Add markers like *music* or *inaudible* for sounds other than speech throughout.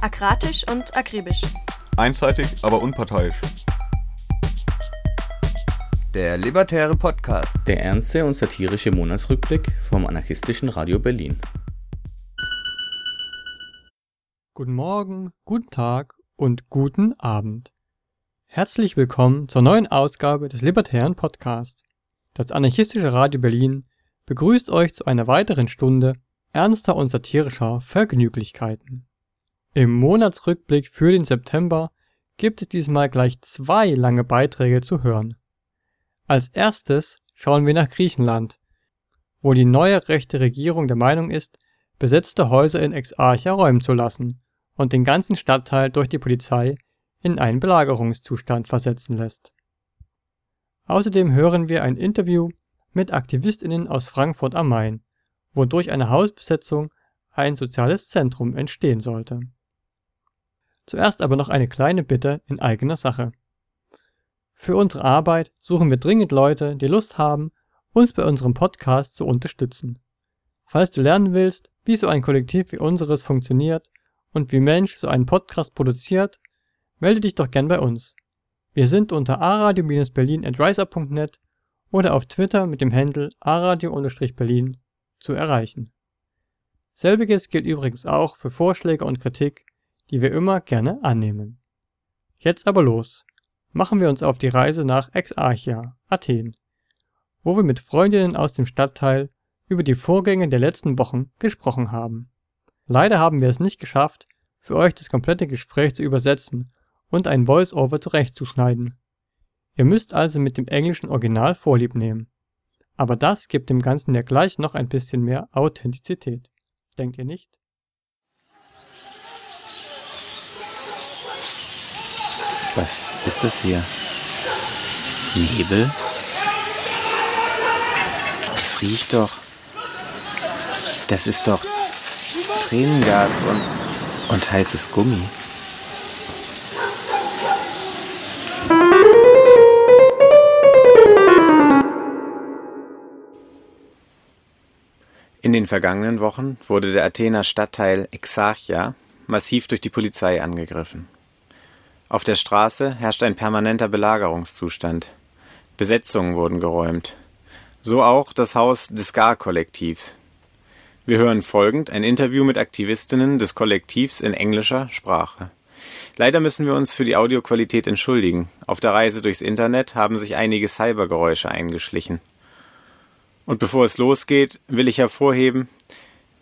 Akratisch und akribisch. Einseitig, aber unparteiisch. Der Libertäre Podcast. Der ernste und satirische Monatsrückblick vom anarchistischen Radio Berlin. Guten Morgen, guten Tag und guten Abend. Herzlich willkommen zur neuen Ausgabe des Libertären Podcasts. Das anarchistische Radio Berlin begrüßt euch zu einer weiteren Stunde ernster und satirischer Vergnüglichkeiten. Im Monatsrückblick für den September gibt es diesmal gleich zwei lange Beiträge zu hören. Als erstes schauen wir nach Griechenland, wo die neue rechte Regierung der Meinung ist, besetzte Häuser in Exarcha räumen zu lassen und den ganzen Stadtteil durch die Polizei in einen Belagerungszustand versetzen lässt. Außerdem hören wir ein Interview mit Aktivistinnen aus Frankfurt am Main, wo durch eine Hausbesetzung ein soziales Zentrum entstehen sollte. Zuerst aber noch eine kleine Bitte in eigener Sache. Für unsere Arbeit suchen wir dringend Leute, die Lust haben, uns bei unserem Podcast zu unterstützen. Falls du lernen willst, wie so ein Kollektiv wie unseres funktioniert und wie Mensch so einen Podcast produziert, melde dich doch gern bei uns. Wir sind unter aradio-berlin at riseup.net oder auf Twitter mit dem Handle aradio-berlin zu erreichen. Selbiges gilt übrigens auch für Vorschläge und Kritik die wir immer gerne annehmen. Jetzt aber los. Machen wir uns auf die Reise nach Exarchia, Athen, wo wir mit Freundinnen aus dem Stadtteil über die Vorgänge der letzten Wochen gesprochen haben. Leider haben wir es nicht geschafft, für euch das komplette Gespräch zu übersetzen und ein Voice-Over zurechtzuschneiden. Ihr müsst also mit dem englischen Original Vorlieb nehmen. Aber das gibt dem Ganzen ja gleich noch ein bisschen mehr Authentizität. Denkt ihr nicht? Was ist das hier? Nebel? Das riecht doch. Das ist doch Tränengas und, und heißes Gummi. In den vergangenen Wochen wurde der Athener Stadtteil Exarchia massiv durch die Polizei angegriffen. Auf der Straße herrscht ein permanenter Belagerungszustand. Besetzungen wurden geräumt. So auch das Haus des Gar-Kollektivs. Wir hören folgend ein Interview mit Aktivistinnen des Kollektivs in englischer Sprache. Leider müssen wir uns für die Audioqualität entschuldigen. Auf der Reise durchs Internet haben sich einige Cybergeräusche eingeschlichen. Und bevor es losgeht, will ich hervorheben,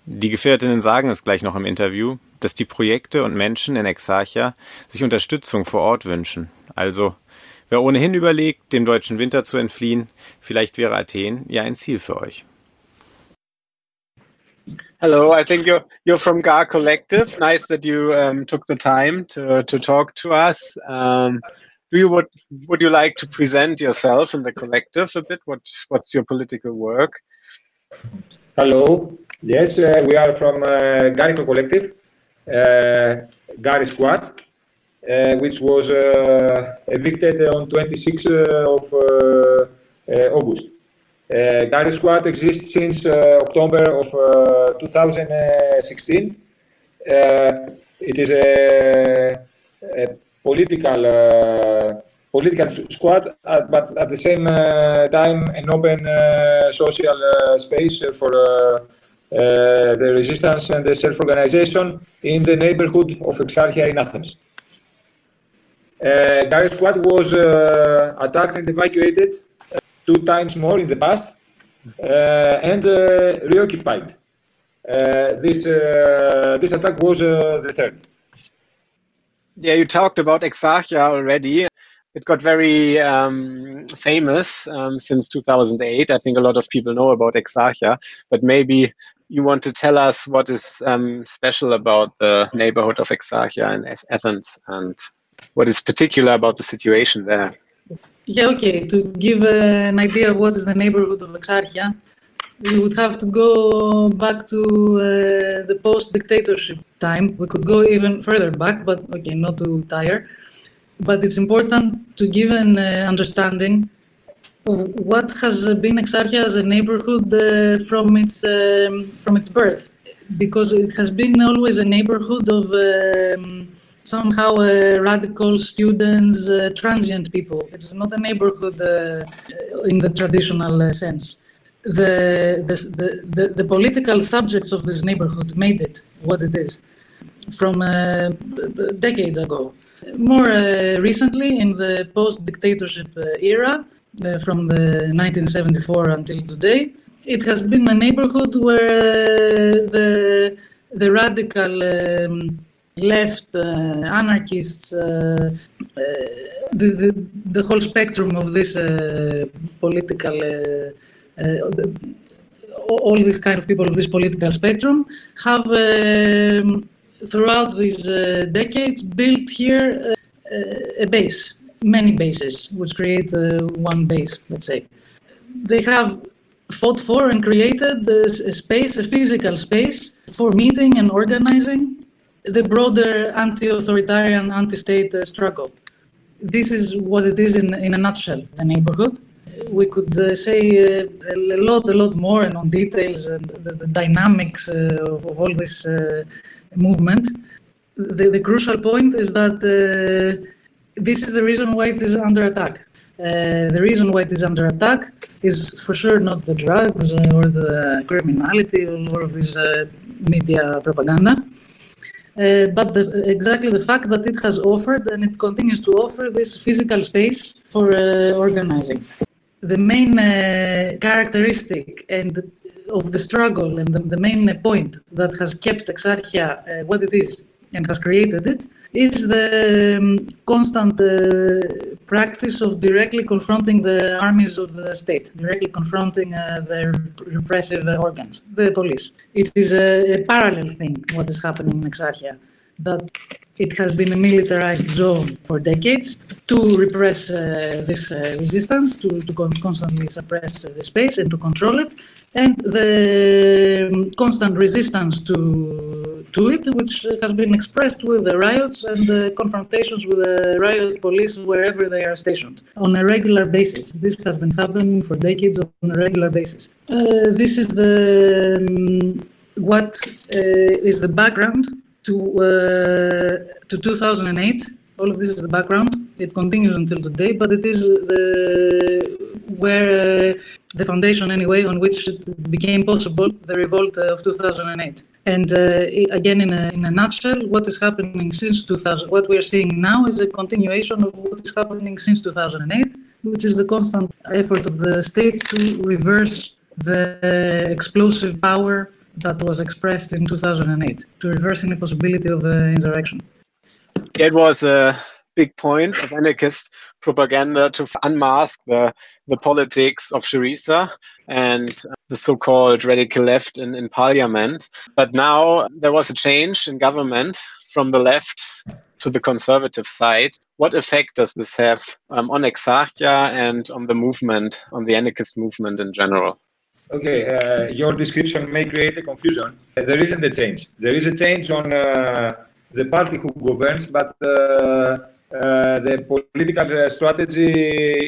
die Gefährtinnen sagen es gleich noch im Interview, dass die Projekte und Menschen in Exarchia sich Unterstützung vor Ort wünschen. Also, wer ohnehin überlegt, dem deutschen Winter zu entfliehen, vielleicht wäre Athen ja ein Ziel für euch. Hello, I think you're you're from GAR Collective. Nice that you um, took the time to to talk to us. Um, do you would would you like to present yourself in the collective a bit? What what's your political work? Hello. Yes, uh, we are from uh, Garico Collective, Gary Squad, uh, which was uh, evicted on 26th uh, of uh, August. Gary Squad exists since October of 2016. it is a, political political squad, uh, but at the same uh, time an open uh, social space for Uh, the resistance and the self-organization in the neighborhood of Exarchia in Athens. Uh, squad was uh, attacked and evacuated uh, two times more in the past and reoccupied. this this attack was the third. Yeah, you talked about Exarchia already it got very um, famous um, since 2008. I think a lot of people know about Exarchia, but maybe you want to tell us what is um, special about the neighborhood of Exarchia in Athens and what is particular about the situation there. Yeah, okay. To give uh, an idea of what is the neighborhood of Exarchia, we would have to go back to uh, the post dictatorship time. We could go even further back, but okay, not to tire but it's important to give an uh, understanding of what has been Exarchia as a neighborhood uh, from its um, from its birth. because it has been always a neighborhood of um, somehow uh, radical students, uh, transient people. It's not a neighborhood uh, in the traditional uh, sense. The, the, the, the, political subjects of this neighborhood made it what it is from decades ago. More uh, recently, in the post dictatorship era, from the 1974 until today, it has been a neighborhood where the, the radical um, left uh, anarchists, uh, uh, the, the, the whole spectrum of this political, the, all these kind of people of this political spectrum have um, throughout these uh, decades built here uh, a base, many bases, which create uh, one base, let's say. They have fought for and created a space, a physical space for meeting and organizing the broader anti-authoritarian, anti-state uh, struggle. This is what it is in, in a nutshell, the neighborhood. We could uh, say uh, a lot, a lot more and on details and the, dynamics uh, of, all this uh, movement. The, the, crucial point is that uh, this is the reason why it is under attack. the reason why it is under attack is for sure not the drugs or the criminality or all of this media propaganda uh, but the, exactly the fact that it has offered and it continues to offer this physical space for uh, organizing. The main uh, characteristic and of the struggle and the, the, main point that has kept Exarchia uh, what it is and has created it is the um, constant uh, practice of directly confronting the armies of the state, directly confronting uh, the repressive organs, the police. It is a, a, parallel thing, what is happening in Exarchia, that it has been a militarized zone for decades to repress uh, this uh, resistance, to, to constantly suppress the space and to control it, and the um, constant resistance to to it, which has been expressed with the riots and the confrontations with the riot police wherever they are stationed on a regular basis. This has been happening for decades on a regular basis. Uh, this is the um, what uh, is the background to uh, to 2008. All of this is the background. It continues until today, but it is the where uh, the foundation, anyway, on which it became possible the revolt of 2008. And uh, again, in a, in a nutshell, what is happening since 2000, what we are seeing now is a continuation of what is happening since 2008, which is the constant effort of the state to reverse the explosive power that was expressed in 2008, to reverse any possibility of uh, insurrection. It was a big point of anarchist propaganda to unmask the, the politics of Syriza and the so-called radical left in, in parliament. But now there was a change in government from the left to the conservative side. What effect does this have um, on Exarchia and on the movement, on the anarchist movement in general? Okay, uh, your description may create a confusion. There isn't a change. There is a change on uh, the party who governs, but uh, uh the political strategy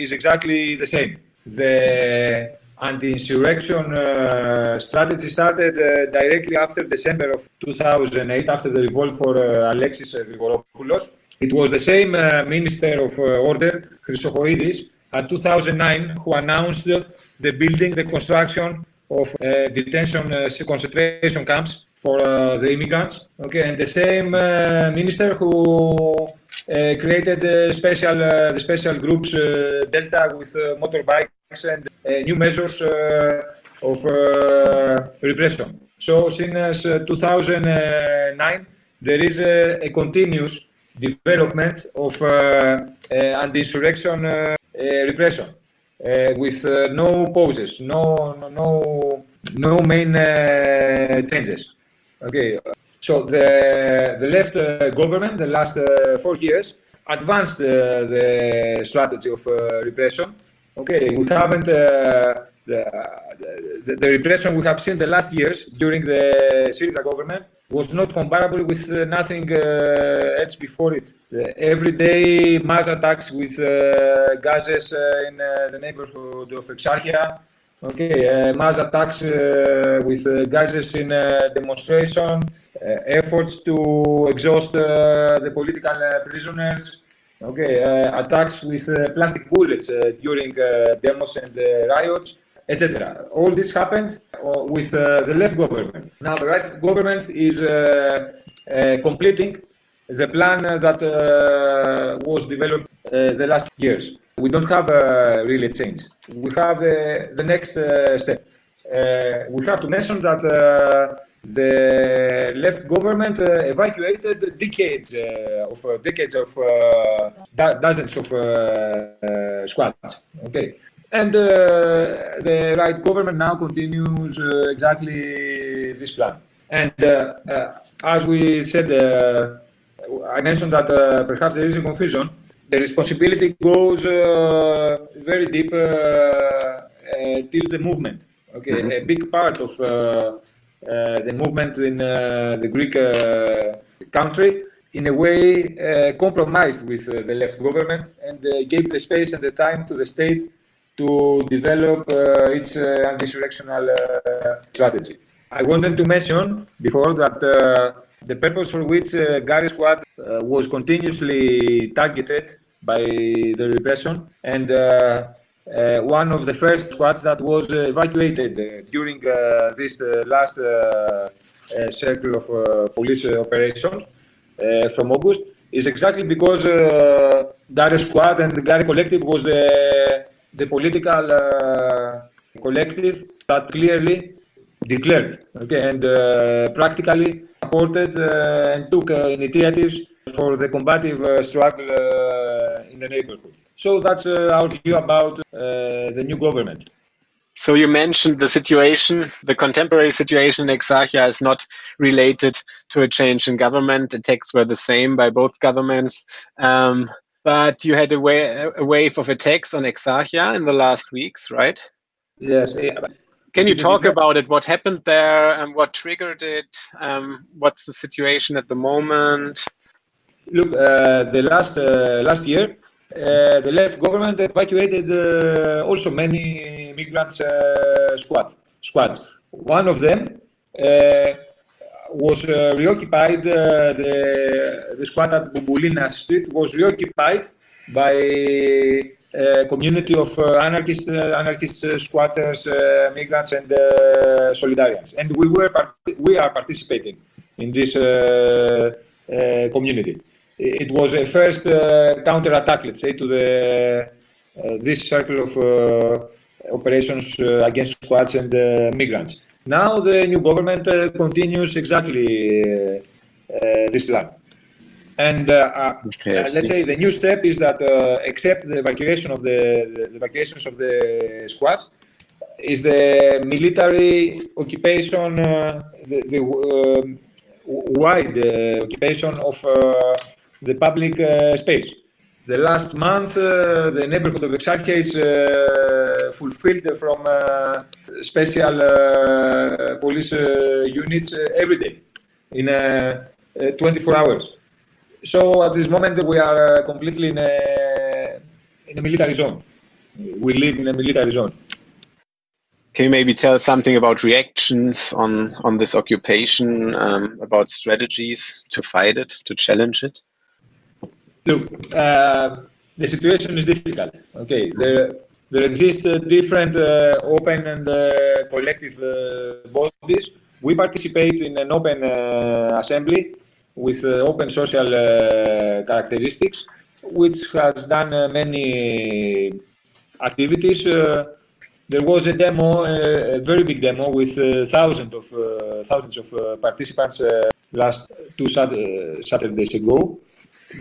is exactly the same. The anti-insurrection uh, strategy started uh, directly after December of 2008, after the revolt for uh, Alexis Grigoropoulos. It was the same uh, Minister of uh, Order, Chrysochoidis, at 2009, who announced the building, the construction of uh, detention uh, concentration camps for uh, the immigrants. Okay, and the same uh, minister who created the special the special groups Delta with motorbikes and uh, new measures uh, of uh, repression. So since 2009, there is a, a continuous development of anti-insurrection repression with no pauses, no, no, no main changes. Okay, so the, the left uh, government, the last uh, four years, advanced uh, the strategy of repression Okay, we haven't uh, the, the, the, repression we have seen the last years during the Syriza government was not comparable with uh, nothing uh, else before it. The everyday mass attacks with uh, gases uh, in uh, the neighborhood of Exarchia, Okay, uh, mass attacks uh, with uh, gases in demonstration, efforts to exhaust the political prisoners. Okay, attacks with plastic bullets during demos and riots etc. All this happened with uh, the left government. Now the right government is uh, uh, completing the plan that was developed the last years. We don't have really change. We have the next step. we have to mention that the left government uh, evacuated decades uh, of uh, decades of dozens of squads. Okay, and uh, the right government now continues uh, exactly this plan. And uh, as we said, I mentioned that perhaps there is a confusion. The responsibility goes very deep till the movement. Okay, mm-hmm. a big part of the movement in the Greek country in a way uh, compromised with uh, the left government and uh, gave the space and the time to the state to develop uh, its uh, anti-insurrectional uh, strategy. I wanted to mention before that the purpose for which Gari Squad was continuously targeted by the repression and uh, one of the first squads that was evacuated uh, during uh, this last circle of police operations from August is exactly because uh, Gary Squad and Gary Collective was the the political uh, collective that clearly declared okay, and uh, practically supported uh, and took initiatives for the combative struggle in the neighborhood. So that's our view about the new government. So you mentioned the situation, the contemporary situation in Exarchia is not related to a change in government. The texts were the same by both governments. Um, but you had a, wa- a wave of attacks on Exarchia in the last weeks, right? Yes. Can you talk about it? What happened there and what triggered it? Um, what's the situation at the moment? Look, uh, the last uh, last year, uh, the left government evacuated uh, also many migrants uh, squad squads. One of them uh, was uh, reoccupied, uh, the, the squad at Bubulina Street was reoccupied by a community of uh, anarchist, uh, anarchist uh, squatters, migrants, and solidarians. And we, were we are participating in this community. It was a first counter-attack, let's say, to the, this circle of operations against squads and migrants. Now the new government uh, continues exactly uh, uh, this plan. And okay, let's say the new step is that except the evacuation of the, the, evacuations of the squads, is the military occupation, the, the wide occupation of the public space. The last month, uh, the neighborhood of Exarchia is uh, fulfilled from uh, special uh, police uh, units uh, every day in 24 hours. So at this moment, we are completely in a, in a military zone. We live in a military zone. Can you maybe tell something about reactions on, on this occupation, um, about strategies to fight it, to challenge it? Look, uh, the situation is difficult. Okay, there there exist uh, different uh, open and uh, collective uh, bodies. We participate in an open uh, assembly with uh, open social characteristics, which has done many activities. there was a demo, a very big demo, with thousands of thousands of participants last two Saturdays ago.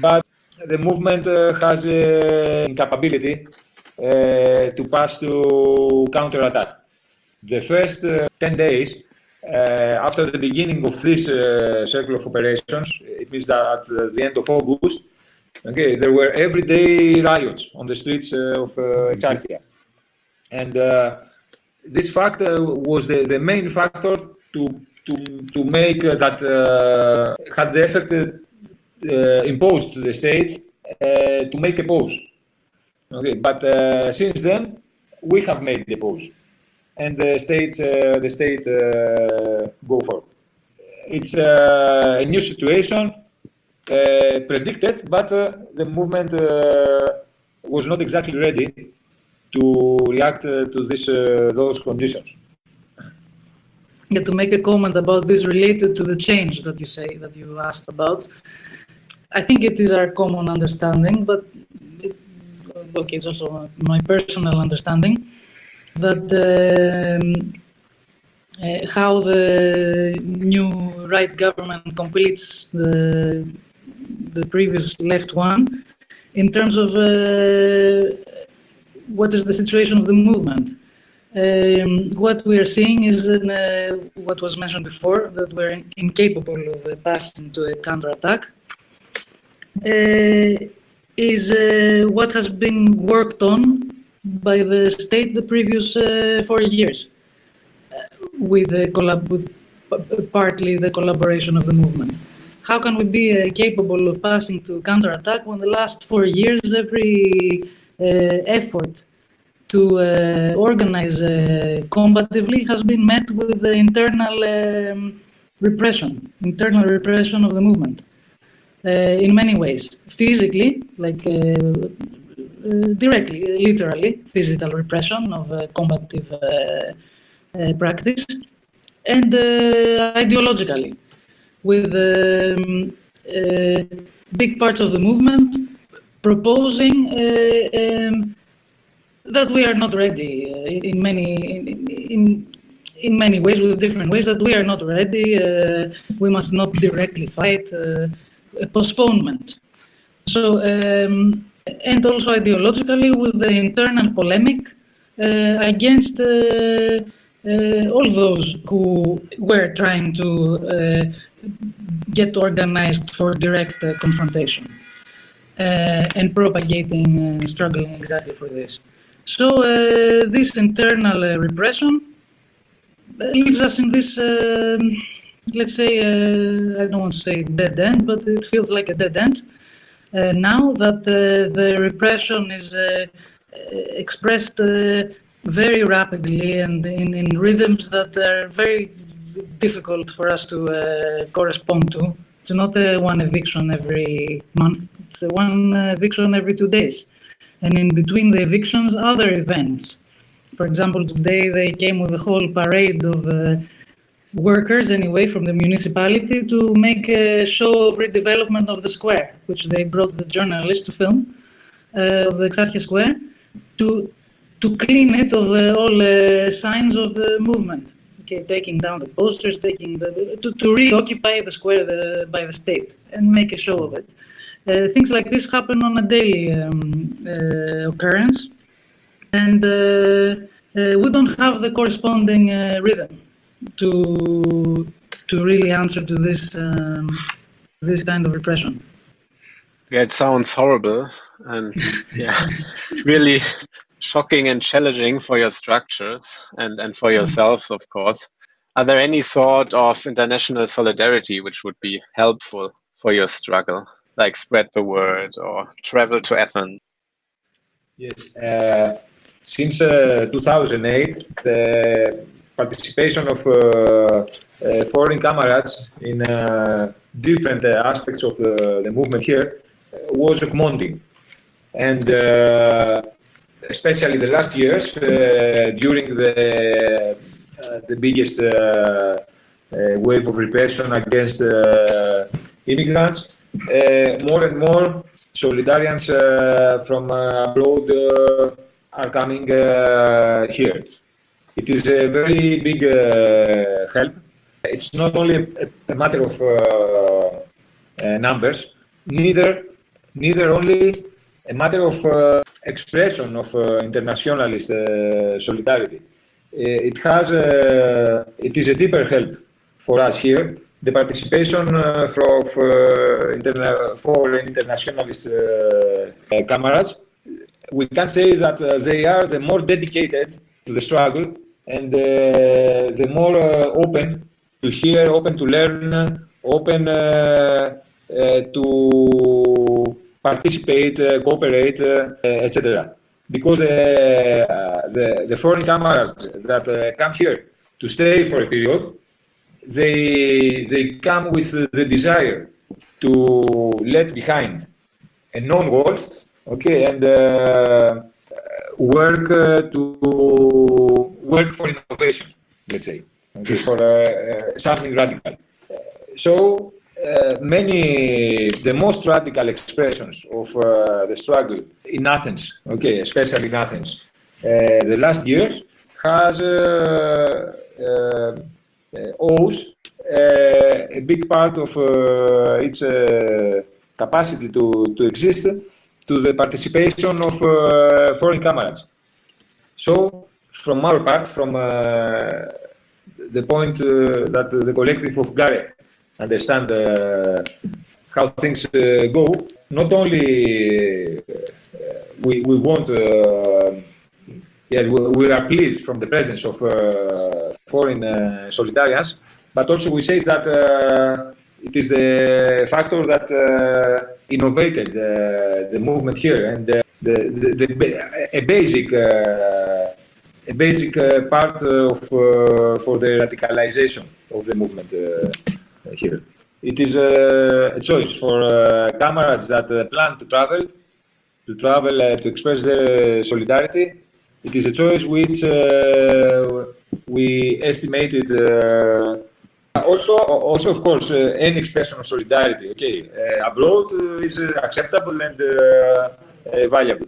But the movement has an incapability uh, to pass to counterattack. The first uh, 10 days after the beginning of this circle of operations, it means that at the end of August, okay, there were everyday riots on the streets of Exarchia. And this fact was the, the main factor to to, to make uh, that uh, had the effect uh, imposed to the state uh, to make a pause. Okay, but uh, since then we have made the pause. and the states uh, the state uh, go for. It's uh, a new situation uh, predicted, but uh, the movement uh, was not exactly ready to react uh, to this uh, those conditions. Yeah, to make a comment about this related to the change that you say that you asked about. I think it is our common understanding, but okay, it's also my personal understanding that um, uh, how the new right government completes the the previous left one in terms of uh, what is the situation of the movement. Um, what we are seeing is in, uh, what was mentioned before that we're incapable of uh, passing to a counterattack. Uh, is uh, what has been worked on by the state the previous uh, four years, uh, with the collab- with partly the collaboration of the movement. How can we be uh, capable of passing to counterattack when the last four years every uh, effort to uh, organize uh, combatively has been met with the internal um, repression, internal repression of the movement. Uh, in many ways, physically, like uh, uh, directly, literally, physical repression of combative practice, and ideologically, with um, big parts of the movement proposing um, that we are not ready uh, in many in, in in many ways with different ways that we are not ready uh, we must not directly fight uh, postponement so um, and also ideologically with the internal polemic uh, against uh, uh, all those who were trying to uh, get organized for direct uh, confrontation uh, and propagating uh, struggling exactly for this. So uh, this internal uh, repression uh, leaves us in this, um, let's say, uh, I don't want to say dead end, but it feels like a dead end. Uh, now that uh, the repression is uh, uh, expressed uh, very rapidly and in, in rhythms that are very difficult for us to correspond to. It's not one eviction every month, it's one eviction every two days. And in between the evictions, other events. For example, today they came with a whole parade of workers, anyway, from the municipality to make a show of redevelopment of the square, which they brought the journalists to film uh, of the Exarchia Square to to clean it of uh, all uh, signs of uh, movement. Okay, taking down the posters, taking the to, to reoccupy the square the, by the state and make a show of it. Uh, things like this happen on a daily um, uh, occurrence, and uh, uh, we don't have the corresponding uh, rhythm to to really answer to this um, this kind of repression. Yeah, it sounds horrible and *laughs* yeah, *laughs* really shocking and challenging for your structures and, and for yourselves, of course. Are there any sort of international solidarity which would be helpful for your struggle, like spread the word or travel to Athens? Yes. Uh, since uh, 2008, the participation of uh, uh, foreign comrades in uh, different aspects of the, the movement here was augmenting. And especially the last years, during the, the biggest wave of repression against immigrants, more and more Solidarians uh, from abroad uh, are coming uh, here. It is a very big uh, help. It's not only a, a matter of uh, uh, numbers, neither, neither only a matter of expression of internationalist solidarity. It has, uh, it is a deeper help for us here. The participation uh, from uh, interna- foreign internationalist uh, comrades, we can say that uh, they are the more dedicated to the struggle and uh, the more uh, open to hear, open to learn, open uh, to participate, cooperate, etc. because the, the foreign cameras that come here to stay for a period, they, they come with the desire to let behind a known world, okay, and uh, work uh, to work for innovation, let's say, okay, for uh, uh, something radical. So uh, many, the most radical expressions of uh, the struggle in Athens, okay, especially in Athens, uh, the last years has uh, owes a big part of its capacity to, to exist to the participation of foreign comrades. So, from our part, from the point that the collective of Gare understand uh, how things uh, go. Not only uh, we, we want, yes, we, we, are pleased from the presence of foreign solidarians, but also we say that it is the factor that uh, innovated uh, the movement here and uh, the, the, the, a basic a basic part of for the radicalization of the movement here. It is a, choice for uh, comrades that uh, plan to travel, to travel uh, to express their solidarity. It is a choice which we estimated also, also of course, uh, any expression of solidarity, okay, uh, abroad uh, is acceptable and valuable.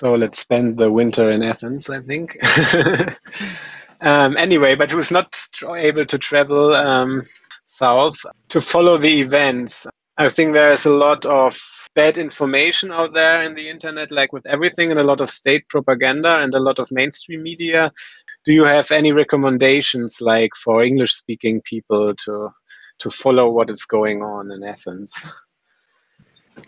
So let's spend the winter in Athens, I think. *laughs* um, anyway, but who's not able to travel um, south to follow the events. I think there's a lot of bad information out there in the internet, like with everything, and a lot of state propaganda and a lot of mainstream media. Do you have any recommendations, like for English speaking people, to to follow what is going on in Athens?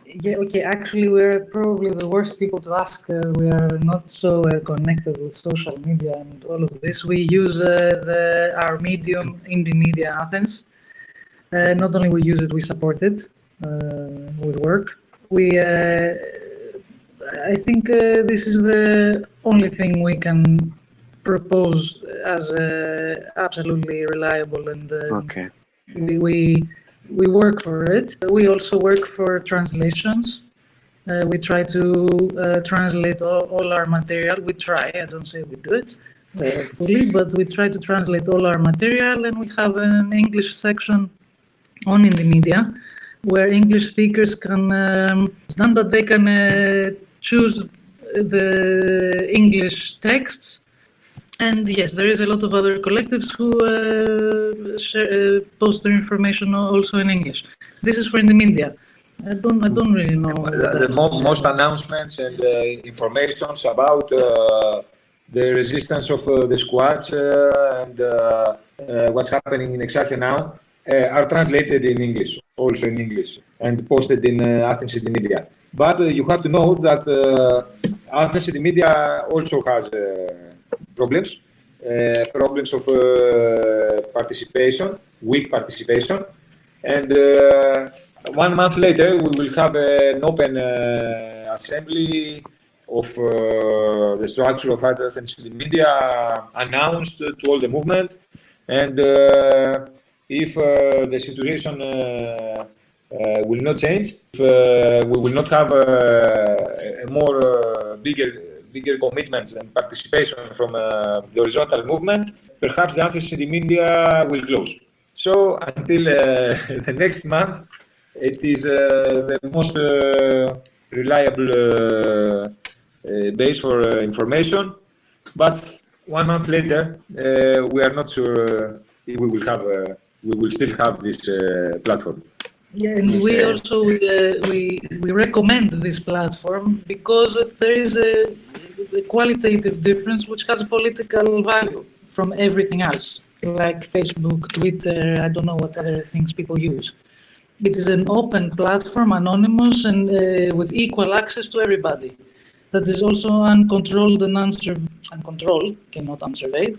Yeah, okay. Actually, we're probably the worst people to ask. Uh, we are not so uh, connected with social media and all of this. We use uh, the our medium, indie media Athens, uh, not only we use it, we support it uh, with work. We, uh, I think this is the only thing we can propose as absolutely reliable and okay. we, we we work for it. We also work for translations. Uh, we try to uh, translate all, all, our material. We try, I don't say we do it uh, fully, but we try to translate all our material and we have an English section on in the media where English speakers can um, done, but they can uh, choose the English texts. And yes, there is a lot of other collectives who uh, share, uh, post their information also in English. This is for in the media. I don't, I don't really know. The, the mo most announcements and uh, informations about uh, the resistance of uh, the squads and what's happening in Exarchia now uh, are translated in English, also in English, and posted in uh, Athens City Media. But uh, you have to know that Athens City Media also has problems, problems of participation, weak participation, and one month later we will have an open assembly of uh, the structure of Athens City Media announced to all the movement, and uh, if uh, the situation uh, uh, will not change, if we will not have a more bigger bigger commitments and participation from uh, the horizontal movement, perhaps the Athens City Media will close. So until uh, *laughs* the next month, it is uh, the most reliable base for information. But one month later, we are not sure if we will have we will still have this uh, platform. Yeah, and we also uh, we we recommend this platform because there is a, a, qualitative difference which has a political value from everything else, like Facebook, Twitter. I don't know what other things people use. It is an open platform, anonymous, and uh, with equal access to everybody. That is also uncontrolled and unsurveyed, uncontrolled, cannot unsurveyed,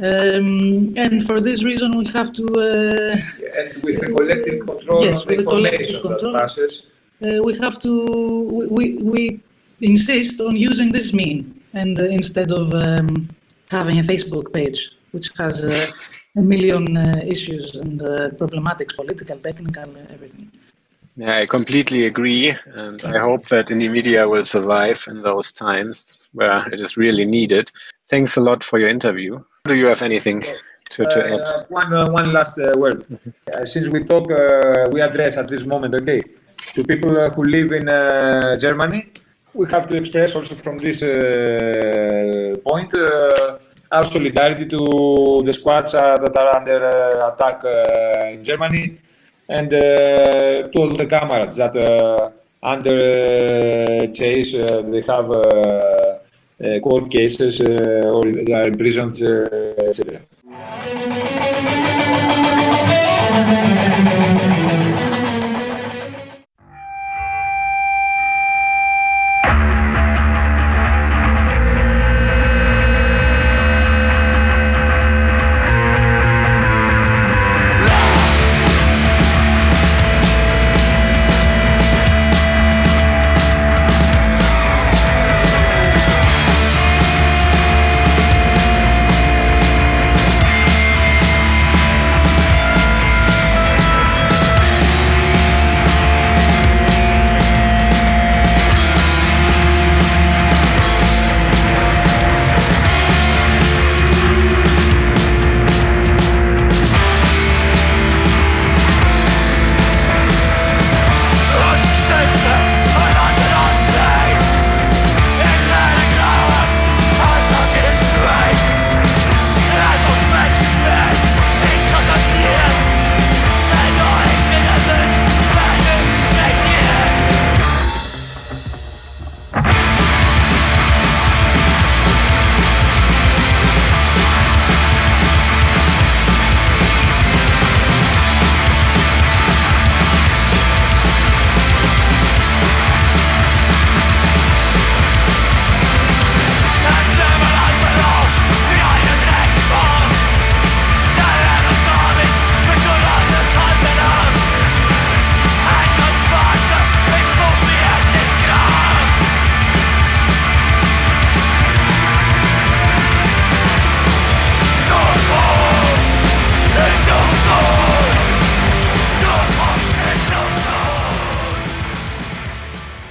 um, and for this reason, we have to. Uh, and with the collective control yes, of the information control, that passes. Uh, we have to. We, we, insist on using this meme and uh, instead of um, having a Facebook page which has uh, a million uh, issues and uh, problematics, political, technical, everything. Yeah, I completely agree, and I hope that indie media will survive in those times where it is really needed. Thanks a lot for your interview. Do you have anything to, to add? Uh, one, uh, one last uh, word. Uh, since we talk, uh, we address at this moment, okay, to people uh, who live in uh, Germany, we have to express also from this uh, point uh, our solidarity to the squads uh, that are under attack in Germany and to all the comrades that under chase they have uh, court cases uh, or they are imprisoned, uh, etc.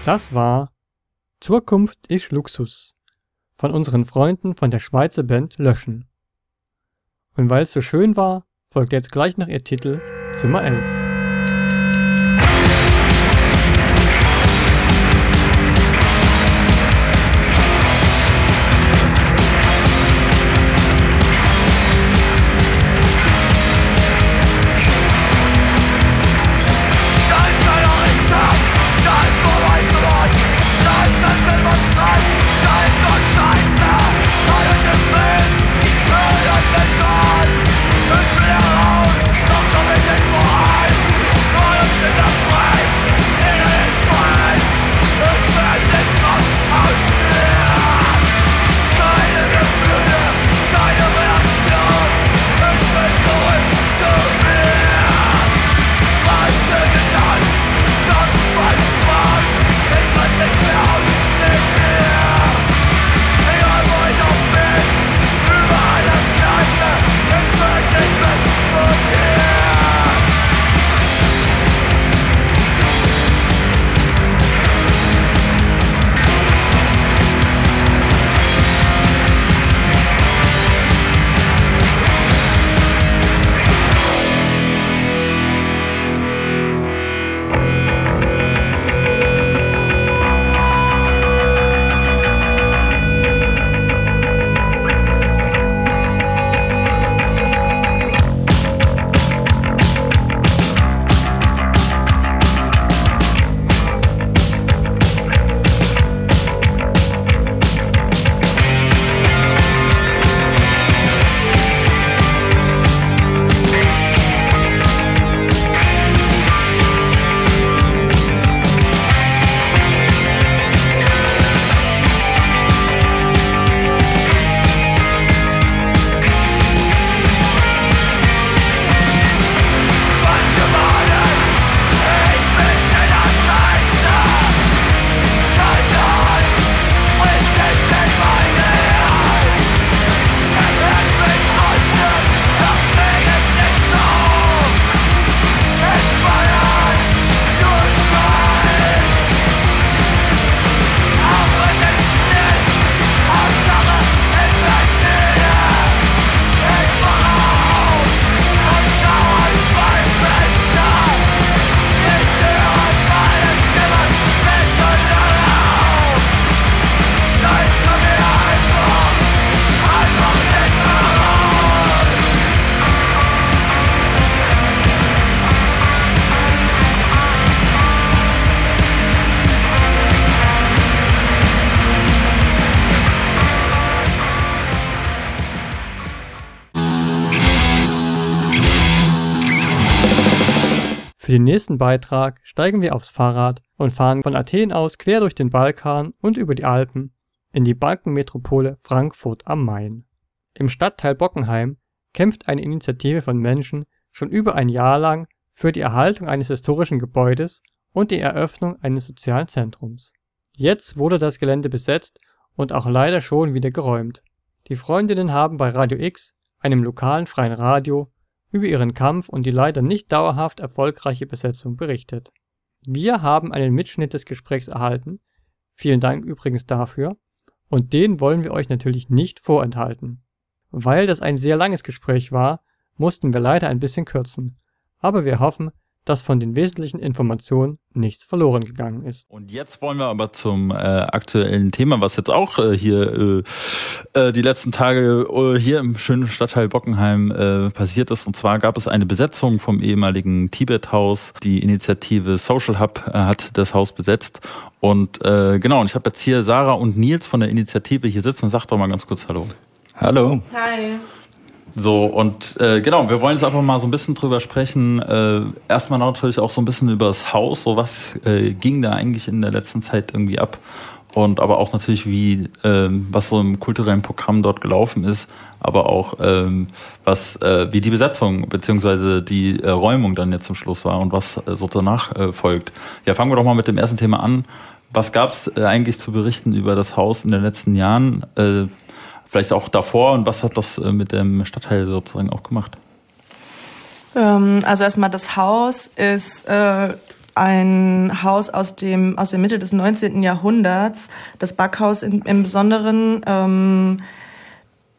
Das war Zukunft ist Luxus von unseren Freunden von der Schweizer Band Löschen. Und weil es so schön war, folgt jetzt gleich noch ihr Titel Zimmer 11. nächsten Beitrag steigen wir aufs Fahrrad und fahren von Athen aus quer durch den Balkan und über die Alpen in die Balkenmetropole Frankfurt am Main. Im Stadtteil Bockenheim kämpft eine Initiative von Menschen schon über ein Jahr lang für die Erhaltung eines historischen Gebäudes und die Eröffnung eines sozialen Zentrums. Jetzt wurde das Gelände besetzt und auch leider schon wieder geräumt. Die Freundinnen haben bei Radio X, einem lokalen freien Radio, über ihren Kampf und die leider nicht dauerhaft erfolgreiche Besetzung berichtet. Wir haben einen Mitschnitt des Gesprächs erhalten, vielen Dank übrigens dafür, und den wollen wir euch natürlich nicht vorenthalten. Weil das ein sehr langes Gespräch war, mussten wir leider ein bisschen kürzen, aber wir hoffen, dass von den wesentlichen Informationen nichts verloren gegangen ist. Und jetzt wollen wir aber zum äh, aktuellen Thema, was jetzt auch äh, hier äh, äh, die letzten Tage äh, hier im schönen Stadtteil Bockenheim äh, passiert ist. Und zwar gab es eine Besetzung vom ehemaligen Tibet-Haus. Die Initiative Social Hub äh, hat das Haus besetzt. Und äh, genau, und ich habe jetzt hier Sarah und Nils von der Initiative hier sitzen. Sag doch mal ganz kurz Hallo. Hallo. Hi. So, und äh, genau, wir wollen jetzt einfach mal so ein bisschen drüber sprechen. Äh, erstmal natürlich auch so ein bisschen über das Haus, so was äh, ging da eigentlich in der letzten Zeit irgendwie ab. Und aber auch natürlich, wie ähm, was so im kulturellen Programm dort gelaufen ist, aber auch ähm, was äh, wie die Besetzung beziehungsweise die äh, Räumung dann jetzt zum Schluss war und was äh, so danach äh, folgt. Ja, fangen wir doch mal mit dem ersten Thema an. Was gab es äh, eigentlich zu berichten über das Haus in den letzten Jahren? Äh, vielleicht auch davor und was hat das äh, mit dem Stadtteil sozusagen auch gemacht? Ähm, also erstmal das Haus ist äh, ein Haus aus dem aus der Mitte des 19. Jahrhunderts, das Backhaus im Besonderen. Ähm,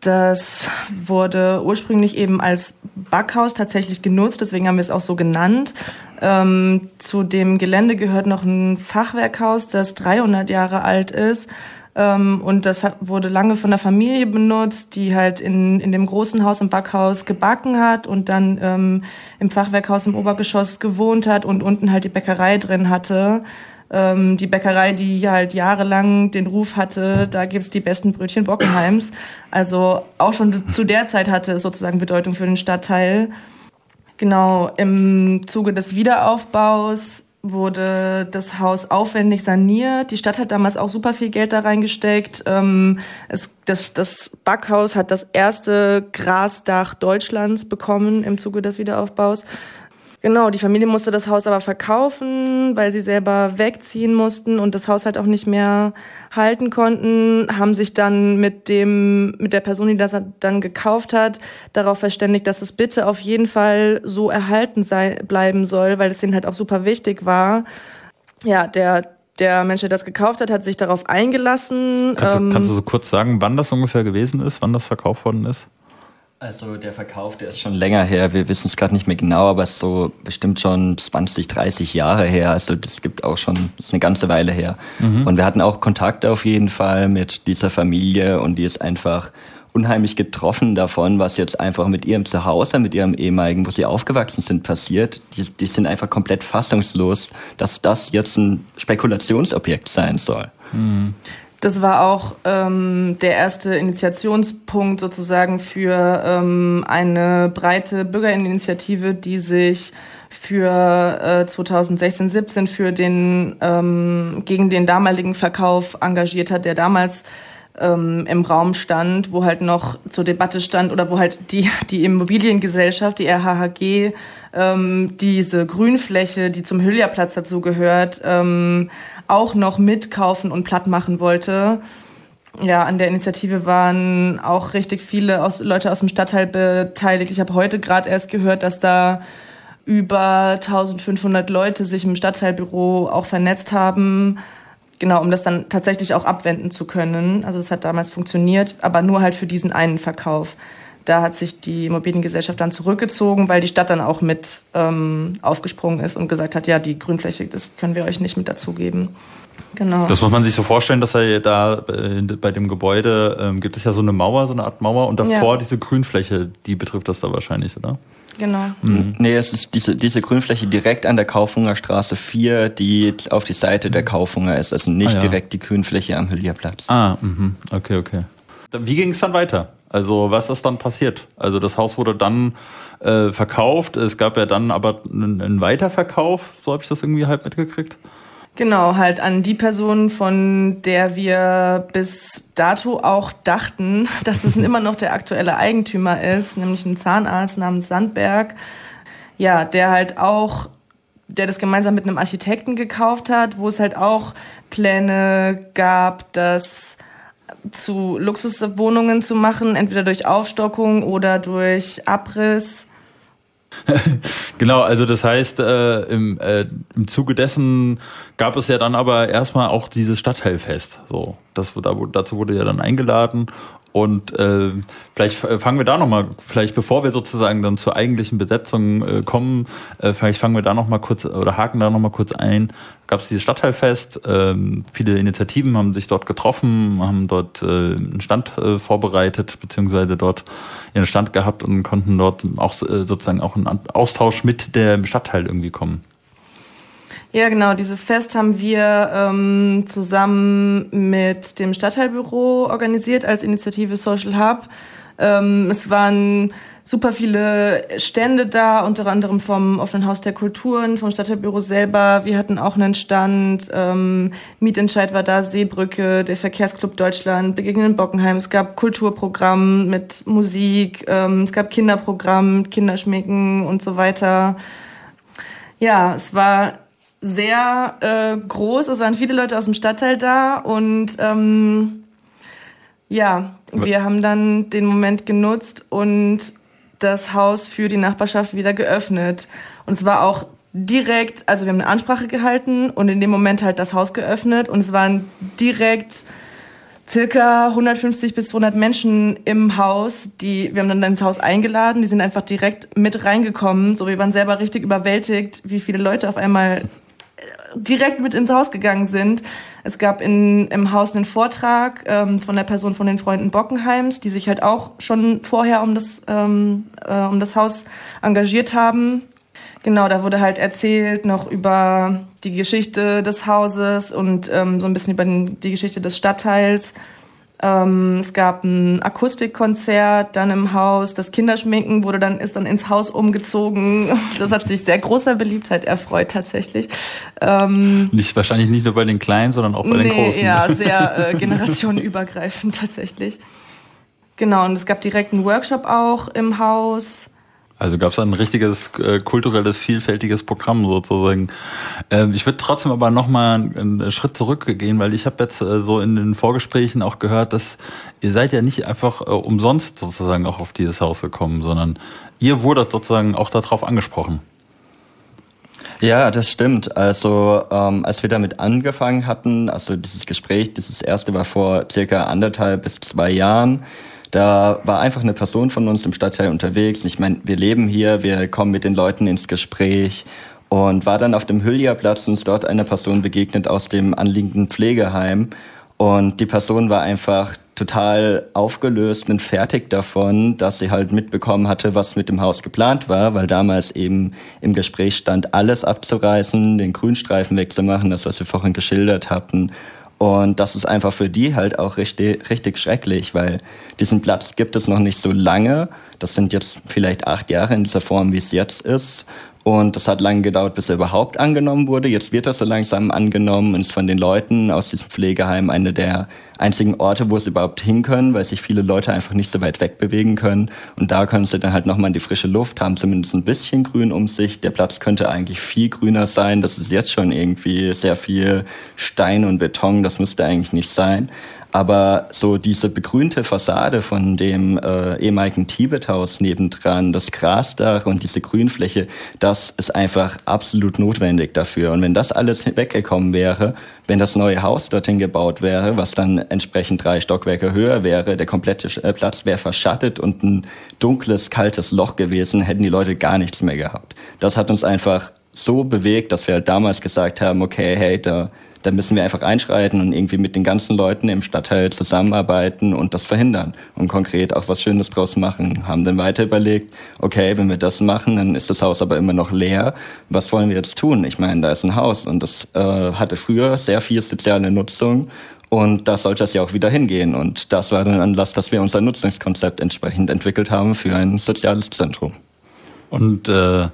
das wurde ursprünglich eben als Backhaus tatsächlich genutzt, deswegen haben wir es auch so genannt. Ähm, zu dem Gelände gehört noch ein Fachwerkhaus, das 300 Jahre alt ist und das wurde lange von der Familie benutzt, die halt in, in dem großen Haus im Backhaus gebacken hat und dann ähm, im Fachwerkhaus im Obergeschoss gewohnt hat und unten halt die Bäckerei drin hatte. Ähm, die Bäckerei, die halt jahrelang den Ruf hatte, da gibt's die besten Brötchen Bockenheims. Also auch schon zu der Zeit hatte es sozusagen Bedeutung für den Stadtteil. Genau, im Zuge des Wiederaufbaus wurde das Haus aufwendig saniert. Die Stadt hat damals auch super viel Geld da reingesteckt. Ähm, es, das, das Backhaus hat das erste Grasdach Deutschlands bekommen im Zuge des Wiederaufbaus. Genau, die Familie musste das Haus aber verkaufen, weil sie selber wegziehen mussten und das Haus halt auch nicht mehr halten konnten, haben sich dann mit dem, mit der Person, die das dann gekauft hat, darauf verständigt, dass es bitte auf jeden Fall so erhalten sei, bleiben soll, weil es denen halt auch super wichtig war. Ja, der, der Mensch, der das gekauft hat, hat sich darauf eingelassen. Kannst du, ähm, kannst du so kurz sagen, wann das ungefähr gewesen ist, wann das verkauft worden ist? Also der Verkauf, der ist schon länger her. Wir wissen es gerade nicht mehr genau, aber es ist so bestimmt schon 20, 30 Jahre her. Also das gibt auch schon, das ist eine ganze Weile her. Mhm. Und wir hatten auch Kontakt auf jeden Fall mit dieser Familie und die ist einfach unheimlich getroffen davon, was jetzt einfach mit ihrem Zuhause, mit ihrem ehemaligen, wo sie aufgewachsen sind, passiert. Die, die sind einfach komplett fassungslos, dass das jetzt ein Spekulationsobjekt sein soll. Mhm. Das war auch ähm, der erste Initiationspunkt sozusagen für ähm, eine breite Bürgerinitiative, die sich für äh, 2016, 17 für den ähm, gegen den damaligen Verkauf engagiert hat, der damals ähm, im Raum stand, wo halt noch zur Debatte stand oder wo halt die die Immobiliengesellschaft, die RHHG, ähm, diese Grünfläche, die zum Hüllierplatz dazu gehört, ähm, auch noch mitkaufen und platt machen wollte. Ja, an der Initiative waren auch richtig viele aus, Leute aus dem Stadtteil beteiligt. Ich habe heute gerade erst gehört, dass da über 1500 Leute sich im Stadtteilbüro auch vernetzt haben. Genau, um das dann tatsächlich auch abwenden zu können. Also es hat damals funktioniert, aber nur halt für diesen einen Verkauf. Da hat sich die Immobiliengesellschaft dann zurückgezogen, weil die Stadt dann auch mit ähm, aufgesprungen ist und gesagt hat, ja, die Grünfläche, das können wir euch nicht mit dazugeben. Genau. Das muss man sich so vorstellen, dass er da äh, bei dem Gebäude ähm, gibt es ja so eine Mauer, so eine Art Mauer und davor ja. diese Grünfläche, die betrifft das da wahrscheinlich, oder? Genau. Mhm. Nee, es ist diese, diese Grünfläche direkt an der Kaufunger Straße 4, die auf die Seite der Kaufunger ist, also nicht ah, ja. direkt die Grünfläche am Hüllierplatz. Ah, mh. okay, okay. Wie ging es dann weiter? Also was ist dann passiert? Also das Haus wurde dann äh, verkauft. Es gab ja dann aber einen, einen Weiterverkauf, so habe ich das irgendwie halb mitgekriegt. Genau, halt an die Person, von der wir bis dato auch dachten, *laughs* dass es immer noch der aktuelle Eigentümer ist, nämlich ein Zahnarzt namens Sandberg. Ja, der halt auch, der das gemeinsam mit einem Architekten gekauft hat, wo es halt auch Pläne gab, das zu Luxuswohnungen zu machen, entweder durch Aufstockung oder durch Abriss. *laughs* genau, also das heißt, äh, im, äh, im Zuge dessen gab es ja dann aber erstmal auch dieses Stadtteilfest. So, das, dazu wurde ja dann eingeladen und äh, vielleicht fangen wir da nochmal, vielleicht bevor wir sozusagen dann zur eigentlichen Besetzung äh, kommen, äh, vielleicht fangen wir da nochmal kurz oder haken da nochmal kurz ein. Gab es dieses Stadtteilfest, ähm, viele Initiativen haben sich dort getroffen, haben dort äh, einen Stand äh, vorbereitet, beziehungsweise dort ihren Stand gehabt und konnten dort auch äh, sozusagen auch einen Austausch mit dem Stadtteil irgendwie kommen. Ja, genau. Dieses Fest haben wir ähm, zusammen mit dem Stadtteilbüro organisiert als Initiative Social Hub. Ähm, es waren super viele Stände da, unter anderem vom Offenen Haus der Kulturen, vom Stadtteilbüro selber. Wir hatten auch einen Stand. Ähm, Mietentscheid war da, Seebrücke, der Verkehrsclub Deutschland, Begegnen in Bockenheim. Es gab Kulturprogramm mit Musik, ähm, es gab Kinderprogramm, Kinderschminken und so weiter. Ja, es war sehr äh, groß. Es waren viele Leute aus dem Stadtteil da und ähm, ja, wir haben dann den Moment genutzt und das Haus für die Nachbarschaft wieder geöffnet. Und es war auch direkt, also wir haben eine Ansprache gehalten und in dem Moment halt das Haus geöffnet und es waren direkt circa 150 bis 200 Menschen im Haus, die wir haben dann ins Haus eingeladen, die sind einfach direkt mit reingekommen, so wir waren selber richtig überwältigt, wie viele Leute auf einmal direkt mit ins Haus gegangen sind. Es gab in, im Haus einen Vortrag ähm, von der Person von den Freunden Bockenheims, die sich halt auch schon vorher um das, ähm, äh, um das Haus engagiert haben. Genau, da wurde halt erzählt noch über die Geschichte des Hauses und ähm, so ein bisschen über die Geschichte des Stadtteils. Ähm, es gab ein Akustikkonzert dann im Haus. Das Kinderschminken wurde dann, ist dann ins Haus umgezogen. Das hat sich sehr großer Beliebtheit erfreut tatsächlich. Ähm, nicht, wahrscheinlich nicht nur bei den Kleinen, sondern auch bei nee, den Großen. Ja, *laughs* sehr äh, generationenübergreifend tatsächlich. Genau, und es gab direkt einen Workshop auch im Haus. Also gab es ein richtiges äh, kulturelles, vielfältiges Programm sozusagen. Ähm, ich würde trotzdem aber nochmal einen Schritt zurückgehen, weil ich habe jetzt äh, so in den Vorgesprächen auch gehört, dass ihr seid ja nicht einfach äh, umsonst sozusagen auch auf dieses Haus gekommen, sondern ihr wurdet sozusagen auch darauf angesprochen. Ja, das stimmt. Also ähm, als wir damit angefangen hatten, also dieses Gespräch, dieses erste war vor circa anderthalb bis zwei Jahren. Da war einfach eine Person von uns im Stadtteil unterwegs. Ich meine, wir leben hier, wir kommen mit den Leuten ins Gespräch und war dann auf dem Hüllierplatz uns dort einer Person begegnet aus dem anliegenden Pflegeheim. Und die Person war einfach total aufgelöst und fertig davon, dass sie halt mitbekommen hatte, was mit dem Haus geplant war, weil damals eben im Gespräch stand, alles abzureißen, den Grünstreifen wegzumachen, das, was wir vorhin geschildert hatten und das ist einfach für die halt auch richtig, richtig schrecklich, weil diesen Platz gibt es noch nicht so lange. Das sind jetzt vielleicht acht Jahre in dieser Form, wie es jetzt ist. Und das hat lange gedauert, bis er überhaupt angenommen wurde. Jetzt wird er so langsam angenommen und ist von den Leuten aus diesem Pflegeheim eine der einzigen Orte, wo sie überhaupt hin können, weil sich viele Leute einfach nicht so weit wegbewegen können. Und da können sie dann halt nochmal in die frische Luft, haben zumindest ein bisschen Grün um sich. Der Platz könnte eigentlich viel grüner sein. Das ist jetzt schon irgendwie sehr viel Stein und Beton. Das müsste eigentlich nicht sein. Aber so diese begrünte Fassade von dem äh, ehemaligen Tibethaus nebendran, das Grasdach und diese Grünfläche, das ist einfach absolut notwendig dafür. Und wenn das alles weggekommen wäre, wenn das neue Haus dorthin gebaut wäre, was dann entsprechend drei Stockwerke höher wäre, der komplette äh, Platz wäre verschattet und ein dunkles, kaltes Loch gewesen, hätten die Leute gar nichts mehr gehabt. Das hat uns einfach so bewegt, dass wir halt damals gesagt haben, okay, hey, da da müssen wir einfach einschreiten und irgendwie mit den ganzen Leuten im Stadtteil zusammenarbeiten und das verhindern und konkret auch was Schönes draus machen. Haben dann weiter überlegt, okay, wenn wir das machen, dann ist das Haus aber immer noch leer. Was wollen wir jetzt tun? Ich meine, da ist ein Haus und das äh, hatte früher sehr viel soziale Nutzung Und da sollte es ja auch wieder hingehen. Und das war dann Anlass, dass wir unser Nutzungskonzept entsprechend entwickelt haben für ein soziales Zentrum. Und äh,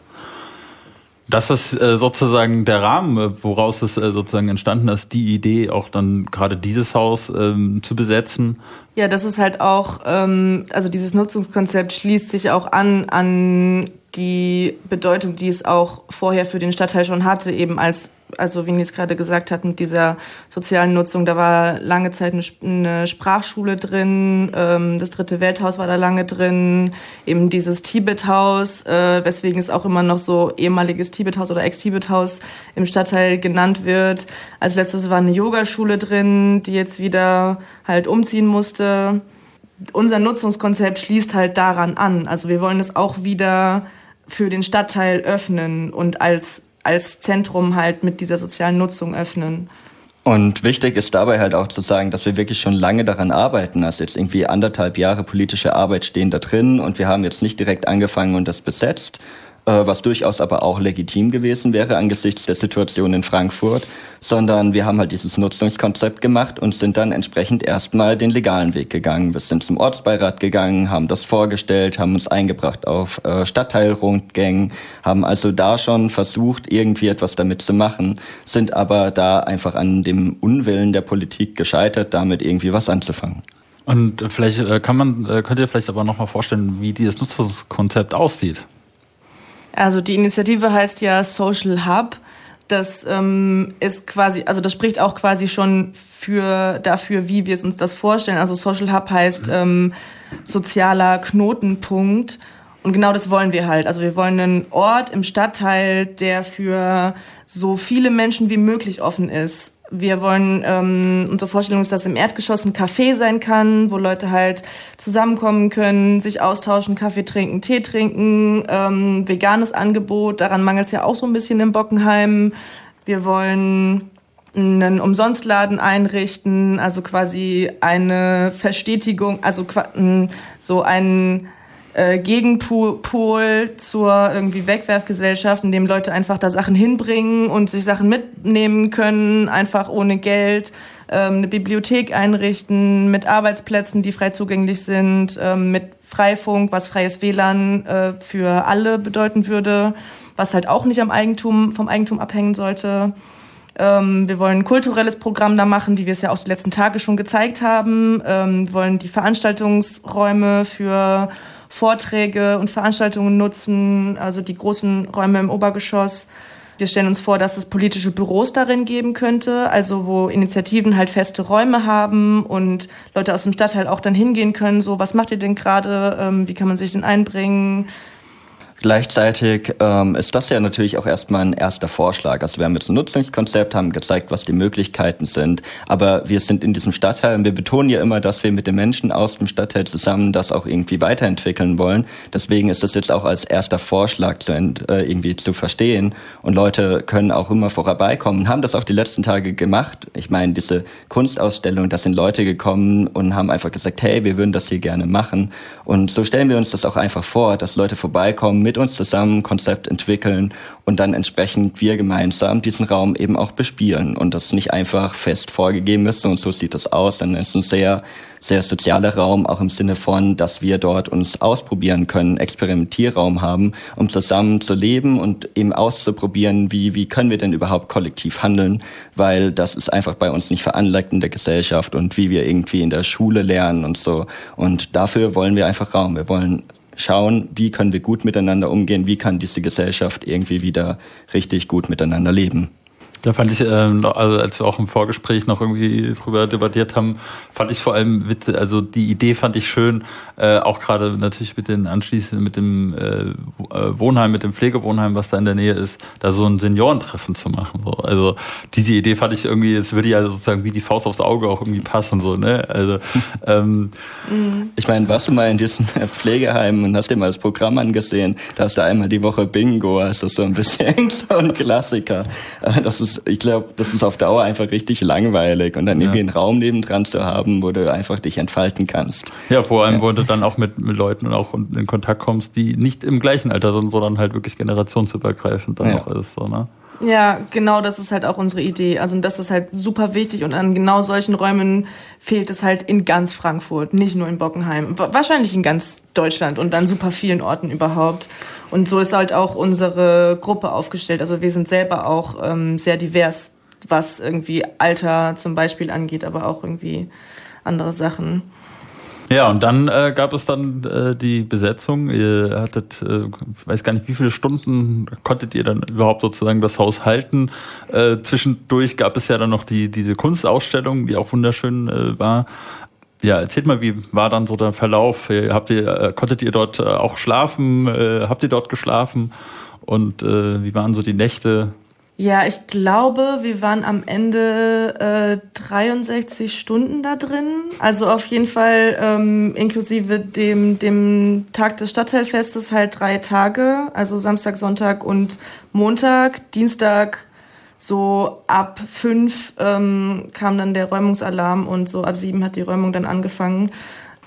das ist äh, sozusagen der Rahmen, woraus es äh, sozusagen entstanden ist, die Idee, auch dann gerade dieses Haus ähm, zu besetzen. Ja, das ist halt auch, ähm, also dieses Nutzungskonzept schließt sich auch an an die Bedeutung, die es auch vorher für den Stadtteil schon hatte, eben als also wie Nils gerade gesagt hat, mit dieser sozialen Nutzung, da war lange Zeit eine, Sprachschule drin, ähm, das dritte Welthaus war da lange drin, eben dieses Tibet-Haus, äh, weswegen es auch immer noch so ehemaliges Tibet-Haus oder Ex-Tibet-Haus im Stadtteil genannt wird. Als letztes war eine Yogaschule drin, die jetzt wieder halt umziehen musste. Unser Nutzungskonzept schließt halt daran an. Also wir wollen es auch wieder für den Stadtteil öffnen und als als Zentrum halt mit dieser sozialen Nutzung öffnen. Und wichtig ist dabei halt auch zu sagen, dass wir wirklich schon lange daran arbeiten. Also jetzt irgendwie anderthalb Jahre politische Arbeit stehen da drin und wir haben jetzt nicht direkt angefangen und das besetzt, was durchaus aber auch legitim gewesen wäre angesichts der Situation in Frankfurt, sondern wir haben halt dieses Nutzungskonzept gemacht und sind dann entsprechend erstmal den legalen Weg gegangen. Wir sind zum Ortsbeirat gegangen, haben das vorgestellt, haben uns eingebracht auf äh, Stadtteilrundgängen, haben also da schon versucht, irgendwie etwas damit zu machen, sind aber da einfach an dem Unwillen der Politik gescheitert, damit irgendwie was anzufangen. Und vielleicht äh, kann man, könnt ihr vielleicht aber nochmal vorstellen, wie dieses Nutzungskonzept aussieht? Also die Initiative heißt ja Social Hub. Das ähm, ist quasi, also das spricht auch quasi schon für dafür, wie wir es uns das vorstellen. Also Social Hub heißt ähm, sozialer Knotenpunkt. Und genau das wollen wir halt. Also wir wollen einen Ort im Stadtteil, der für so viele Menschen wie möglich offen ist wir wollen, ähm, unsere Vorstellung ist, dass im Erdgeschoss ein Café sein kann, wo Leute halt zusammenkommen können, sich austauschen, Kaffee trinken, Tee trinken, ähm, veganes Angebot, daran mangelt es ja auch so ein bisschen in Bockenheim. Wir wollen einen Umsonstladen einrichten, also quasi eine Verstetigung, also so ein äh, Gegenpol zur irgendwie Wegwerfgesellschaft, in dem Leute einfach da Sachen hinbringen und sich Sachen mitnehmen können, einfach ohne Geld. Ähm, eine Bibliothek einrichten mit Arbeitsplätzen, die frei zugänglich sind, ähm, mit Freifunk, was freies WLAN äh, für alle bedeuten würde, was halt auch nicht am Eigentum, vom Eigentum abhängen sollte. Ähm, wir wollen ein kulturelles Programm da machen, wie wir es ja auch die letzten Tage schon gezeigt haben. Ähm, wir wollen die Veranstaltungsräume für Vorträge und Veranstaltungen nutzen, also die großen Räume im Obergeschoss. Wir stellen uns vor, dass es politische Büros darin geben könnte, also wo Initiativen halt feste Räume haben und Leute aus dem Stadtteil auch dann hingehen können, so was macht ihr denn gerade, ähm, wie kann man sich denn einbringen, Gleichzeitig ähm, ist das ja natürlich auch erstmal ein erster Vorschlag. Also wir haben jetzt ein Nutzungskonzept, haben gezeigt, was die Möglichkeiten sind. Aber wir sind in diesem Stadtteil und wir betonen ja immer, dass wir mit den Menschen aus dem Stadtteil zusammen das auch irgendwie weiterentwickeln wollen. Deswegen ist das jetzt auch als erster Vorschlag zu, äh, irgendwie zu verstehen. Und Leute können auch immer vorbeikommen, haben das auch die letzten Tage gemacht. Ich meine, diese Kunstausstellung, da sind Leute gekommen und haben einfach gesagt, hey, wir würden das hier gerne machen. Und so stellen wir uns das auch einfach vor, dass Leute vorbeikommen mit mit uns zusammen ein Konzept entwickeln und dann entsprechend wir gemeinsam diesen Raum eben auch bespielen und das nicht einfach fest vorgegeben ist und so sieht das aus, dann ist ein sehr sehr sozialer Raum, auch im Sinne von, dass wir dort uns ausprobieren können, Experimentierraum haben, um zusammen zu leben und eben auszuprobieren, wie, wie können wir denn überhaupt kollektiv handeln, weil das ist einfach bei uns nicht veranlagt in der Gesellschaft und wie wir irgendwie in der Schule lernen und so. Und dafür wollen wir einfach Raum. Wir wollen schauen, wie können wir gut miteinander umgehen, wie kann diese Gesellschaft irgendwie wieder richtig gut miteinander leben. Da fand ich, ähm, also als wir auch im Vorgespräch noch irgendwie drüber debattiert haben, fand ich vor allem, mit, also die Idee fand ich schön, äh, auch gerade natürlich mit den anschließend mit dem äh, äh, Wohnheim, mit dem Pflegewohnheim, was da in der Nähe ist, da so ein Seniorentreffen zu machen. So. Also diese Idee fand ich irgendwie, jetzt würde ja sozusagen wie die Faust aufs Auge auch irgendwie passen, so, ne? Also *laughs* ähm, mhm. ich meine, warst du mal in diesem *laughs* Pflegeheim und hast dir mal das Programm angesehen, da hast du einmal die Woche Bingo, also so ein bisschen *laughs* so ein Klassiker. Das ist ich glaube, das ist auf Dauer einfach richtig langweilig und dann ja. irgendwie einen Raum nebendran zu haben, wo du einfach dich entfalten kannst. Ja, vor allem, ja. wo du dann auch mit, mit Leuten auch in Kontakt kommst, die nicht im gleichen Alter sind, sondern halt wirklich generationsübergreifend dann ja. auch ist, so, ne? Ja, genau, das ist halt auch unsere Idee. Also das ist halt super wichtig und an genau solchen Räumen fehlt es halt in ganz Frankfurt, nicht nur in Bockenheim, wahrscheinlich in ganz Deutschland und an super vielen Orten überhaupt. Und so ist halt auch unsere Gruppe aufgestellt. Also wir sind selber auch ähm, sehr divers, was irgendwie Alter zum Beispiel angeht, aber auch irgendwie andere Sachen. Ja, und dann äh, gab es dann äh, die Besetzung. Ihr hattet, äh, weiß gar nicht, wie viele Stunden konntet ihr dann überhaupt sozusagen das Haus halten. Äh, zwischendurch gab es ja dann noch die diese Kunstausstellung, die auch wunderschön äh, war. Ja, erzählt mal, wie war dann so der Verlauf? Habt ihr, äh, konntet ihr dort äh, auch schlafen? Äh, habt ihr dort geschlafen? Und äh, wie waren so die Nächte? Ja, ich glaube, wir waren am Ende äh, 63 Stunden da drin. Also auf jeden Fall ähm, inklusive dem, dem Tag des Stadtteilfestes halt drei Tage. Also Samstag, Sonntag und Montag. Dienstag so ab fünf ähm, kam dann der Räumungsalarm und so ab sieben hat die Räumung dann angefangen.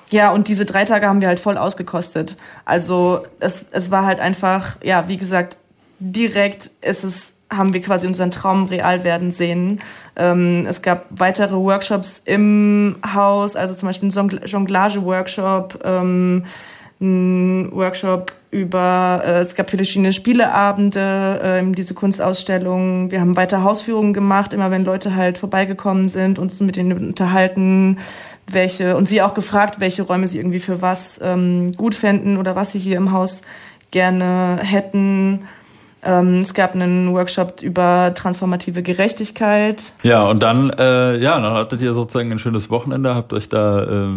Ja, und diese drei Tage haben wir halt voll ausgekostet. Also es, es war halt einfach, ja, wie gesagt, direkt ist es haben wir quasi unseren Traum real werden sehen. Ähm, es gab weitere Workshops im Haus, also zum Beispiel einen Jonglage-Workshop, ähm, ein Workshop über, äh, es gab verschiedene Spieleabende, äh, diese Kunstausstellung. Wir haben weiter Hausführungen gemacht, immer wenn Leute halt vorbeigekommen sind uns mit denen unterhalten, welche, und sie auch gefragt, welche Räume sie irgendwie für was ähm, gut fänden oder was sie hier im Haus gerne hätten. Ähm, es gab einen Workshop über transformative Gerechtigkeit. Ja, und dann, äh, ja, dann hattet ihr sozusagen ein schönes Wochenende, habt euch da äh,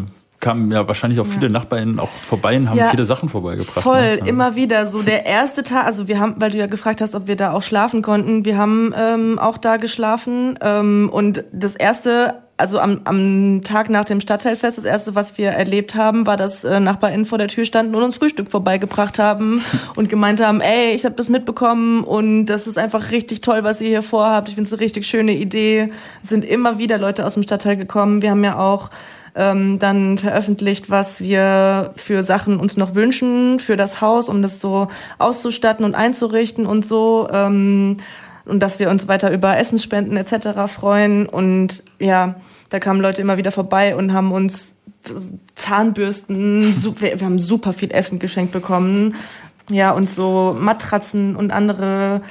kamen ja wahrscheinlich auch viele ja. Nachbarn auch vorbei und haben ja, viele Sachen vorbeigebracht. Voll, ne? immer wieder. So der erste Tag, also wir haben, weil du ja gefragt hast, ob wir da auch schlafen konnten, wir haben ähm, auch da geschlafen. Ähm, und das erste, also am, am Tag nach dem Stadtteilfest, das erste, was wir erlebt haben, war, dass äh, NachbarInnen vor der Tür standen und uns Frühstück vorbeigebracht haben *laughs* und gemeint haben, ey, ich habe das mitbekommen und das ist einfach richtig toll, was ihr hier vorhabt. Ich finde es eine richtig schöne Idee. Es sind immer wieder Leute aus dem Stadtteil gekommen. Wir haben ja auch ähm, dann veröffentlicht, was wir für Sachen uns noch wünschen für das Haus, um das so auszustatten und einzurichten und so. Ähm, und dass wir uns weiter über Essensspenden etc. freuen. Und ja, da kamen Leute immer wieder vorbei und haben uns Zahnbürsten, *laughs* wir haben super viel Essen geschenkt bekommen. Ja, und so Matratzen und andere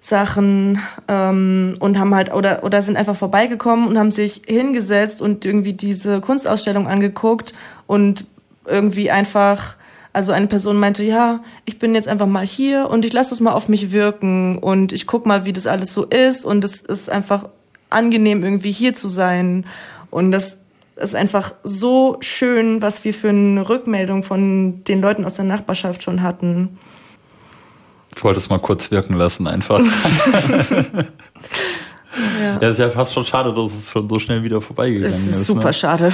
Sachen ähm, und haben halt oder oder sind einfach vorbeigekommen und haben sich hingesetzt und irgendwie diese Kunstausstellung angeguckt und irgendwie einfach also eine Person meinte, ja, ich bin jetzt einfach mal hier und ich lasse es mal auf mich wirken und ich guck mal, wie das alles so ist und es ist einfach angenehm irgendwie hier zu sein und das ist einfach so schön, was wir für eine Rückmeldung von den Leuten aus der Nachbarschaft schon hatten. Ich wollte es mal kurz wirken lassen, einfach. *laughs* Ja. ja, ist ja fast schon schade, dass es schon so schnell wieder vorbeigegangen ist. ist super ne? schade.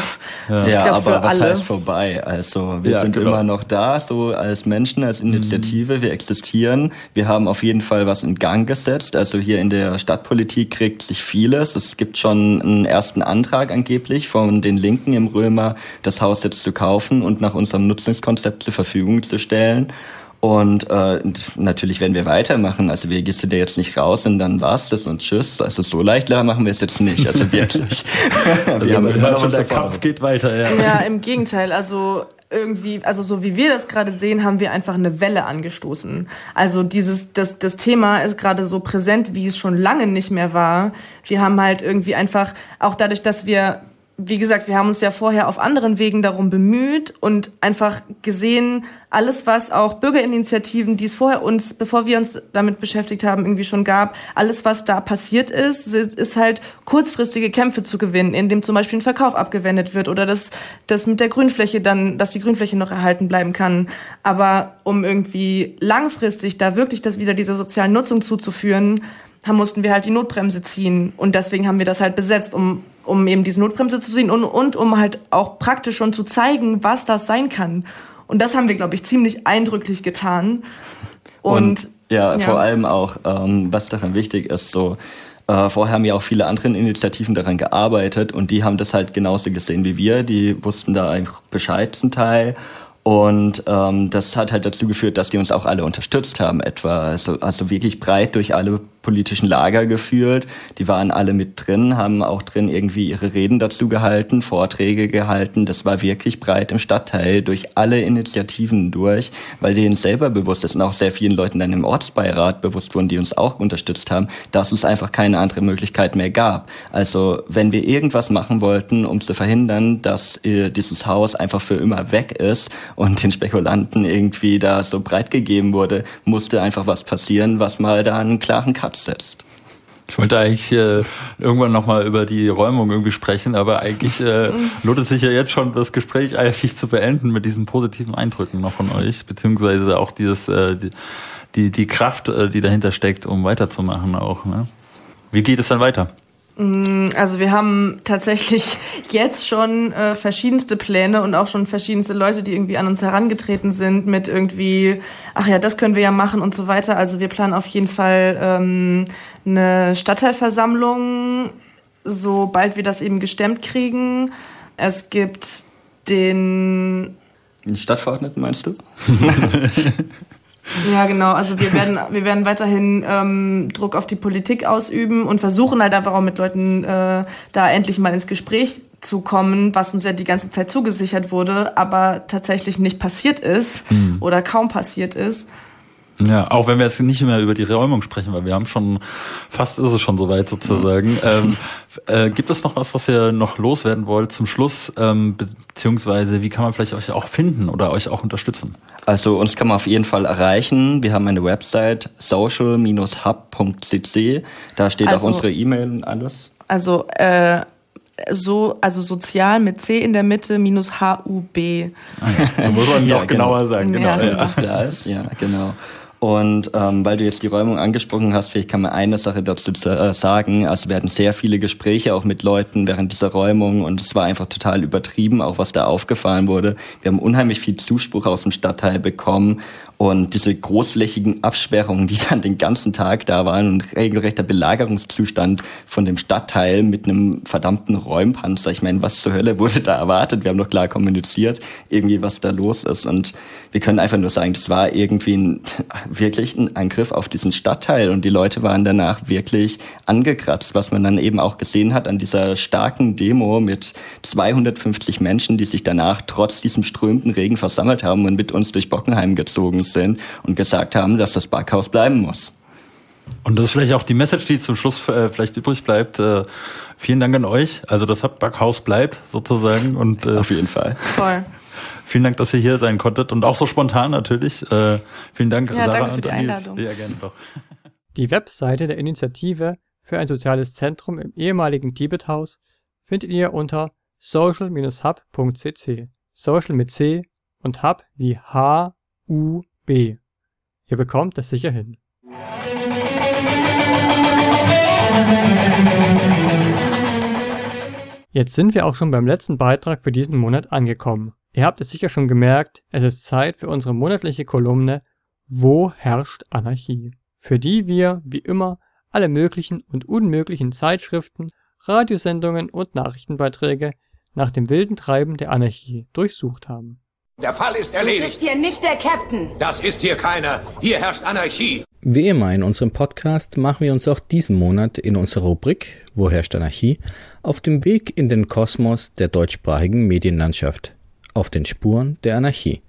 Ja, ja glaub, aber was alle. heißt vorbei? Also wir ja, sind genau. immer noch da, so als Menschen, als Initiative. Mhm. Wir existieren. Wir haben auf jeden Fall was in Gang gesetzt. Also hier in der Stadtpolitik kriegt sich vieles. Es gibt schon einen ersten Antrag angeblich von den Linken im Römer, das Haus jetzt zu kaufen und nach unserem Nutzungskonzept zur Verfügung zu stellen. Und äh, natürlich werden wir weitermachen. Also wir gehst du dir jetzt nicht raus und dann war's das und tschüss. Also so leicht machen wir es jetzt nicht. Also *laughs* wirklich. *laughs* wir also haben immer noch der Kampf geht weiter. Ja. ja, im Gegenteil. Also irgendwie, also so wie wir das gerade sehen, haben wir einfach eine Welle angestoßen. Also dieses, das, das Thema ist gerade so präsent, wie es schon lange nicht mehr war. Wir haben halt irgendwie einfach, auch dadurch, dass wir wie gesagt, wir haben uns ja vorher auf anderen Wegen darum bemüht und einfach gesehen, alles, was auch Bürgerinitiativen, die es vorher uns, bevor wir uns damit beschäftigt haben, irgendwie schon gab, alles, was da passiert ist, ist halt kurzfristige Kämpfe zu gewinnen, indem zum Beispiel ein Verkauf abgewendet wird oder dass, dass mit der Grünfläche dann, dass die Grünfläche noch erhalten bleiben kann. Aber um irgendwie langfristig da wirklich das wieder dieser sozialen Nutzung zuzuführen, haben, mussten wir halt die Notbremse ziehen. Und deswegen haben wir das halt besetzt, um, um eben diese Notbremse zu ziehen und, und um halt auch praktisch schon zu zeigen, was das sein kann. Und das haben wir, glaube ich, ziemlich eindrücklich getan. Und, und ja, ja, vor allem auch, ähm, was daran wichtig ist, so, äh, vorher haben ja auch viele andere Initiativen daran gearbeitet und die haben das halt genauso gesehen wie wir. Die wussten da einfach Bescheid zum Teil und ähm, das hat halt dazu geführt, dass die uns auch alle unterstützt haben, etwa also, also wirklich breit durch alle politischen Lager geführt. Die waren alle mit drin, haben auch drin irgendwie ihre Reden dazu gehalten, Vorträge gehalten. Das war wirklich breit im Stadtteil durch alle Initiativen durch, weil denen selber bewusst ist und auch sehr vielen Leuten dann im Ortsbeirat bewusst wurden, die uns auch unterstützt haben, dass es einfach keine andere Möglichkeit mehr gab. Also wenn wir irgendwas machen wollten, um zu verhindern, dass äh, dieses Haus einfach für immer weg ist und den Spekulanten irgendwie da so breit gegeben wurde, musste einfach was passieren, was mal da einen klaren Cut setzt. Ich wollte eigentlich äh, irgendwann nochmal über die Räumung irgendwie sprechen, aber eigentlich äh, lohnt es sich ja jetzt schon, das Gespräch eigentlich zu beenden mit diesen positiven Eindrücken noch von euch, beziehungsweise auch dieses, äh, die, die Kraft, äh, die dahinter steckt, um weiterzumachen auch. Ne? Wie geht es dann weiter? Mm, also wir haben tatsächlich *laughs* jetzt schon äh, verschiedenste Pläne und auch schon verschiedenste Leute, die irgendwie an uns herangetreten sind mit irgendwie, ach ja, das können wir ja machen und so weiter. Also wir planen auf jeden Fall ähm, eine Stadtteilversammlung, sobald wir das eben gestemmt kriegen. Es gibt den den Stadtverordneten meinst du? *laughs* *laughs* *laughs* Ja, genau. Also wir werden, wir werden weiterhin ähm, Druck auf die Politik ausüben und versuchen halt einfach auch mit Leuten äh, da endlich mal ins Gespräch zu kommen, was uns ja die ganze Zeit zugesichert wurde, aber tatsächlich nicht passiert ist mhm. oder kaum passiert ist. Ja, auch wenn wir jetzt nicht mehr über die Räumung sprechen, weil wir haben schon, fast ist es schon soweit sozusagen. Mhm. Ähm, äh, gibt es noch was, was ihr noch loswerden wollt zum Schluss, ähm, beziehungsweise wie kann man vielleicht euch auch finden oder euch auch unterstützen? Also uns kann man auf jeden Fall erreichen. Wir haben eine Website social-hub.cc. Da steht also, auch unsere E-Mail und alles. Also äh, so, also sozial mit C in der Mitte minus H-U-B. Ah, ja. Da muss man *laughs* ja, doch genau. genauer sagen. Genau. Ja, das klar ist. Ja, genau. Und ähm, weil du jetzt die Räumung angesprochen hast, vielleicht kann man eine Sache dazu äh, sagen. Also wir hatten sehr viele Gespräche auch mit Leuten während dieser Räumung und es war einfach total übertrieben, auch was da aufgefallen wurde. Wir haben unheimlich viel Zuspruch aus dem Stadtteil bekommen und diese großflächigen Absperrungen, die dann den ganzen Tag da waren und regelrechter Belagerungszustand von dem Stadtteil mit einem verdammten Räumpanzer. Ich meine, was zur Hölle wurde da erwartet? Wir haben doch klar kommuniziert, irgendwie was da los ist. Und wir können einfach nur sagen, das war irgendwie ein, wirklich ein Angriff auf diesen Stadtteil. Und die Leute waren danach wirklich angekratzt, was man dann eben auch gesehen hat an dieser starken Demo mit 250 Menschen, die sich danach trotz diesem strömenden Regen versammelt haben und mit uns durch Bockenheim gezogen sind und gesagt haben, dass das Backhaus bleiben muss. Und das ist vielleicht auch die Message, die zum Schluss äh, vielleicht übrig bleibt. Äh, vielen Dank an euch. Also das Backhaus bleibt sozusagen und äh, auf jeden Fall. Voll. Vielen Dank, dass ihr hier sein konntet und auch so spontan natürlich. Äh, vielen Dank, ja, Sarah danke für die Einladung. Ja, gerne doch. Die Webseite der Initiative für ein soziales Zentrum im ehemaligen Tibethaus findet ihr unter social-hub.cc. Social mit C und Hub wie H U Ihr bekommt es sicher hin. Jetzt sind wir auch schon beim letzten Beitrag für diesen Monat angekommen. Ihr habt es sicher schon gemerkt, es ist Zeit für unsere monatliche Kolumne Wo herrscht Anarchie? Für die wir, wie immer, alle möglichen und unmöglichen Zeitschriften, Radiosendungen und Nachrichtenbeiträge nach dem wilden Treiben der Anarchie durchsucht haben. Der Fall ist erledigt. Du bist hier nicht der Captain. Das ist hier keiner. Hier herrscht Anarchie. Wie immer in unserem Podcast machen wir uns auch diesen Monat in unserer Rubrik Wo herrscht Anarchie auf dem Weg in den Kosmos der deutschsprachigen Medienlandschaft, auf den Spuren der Anarchie,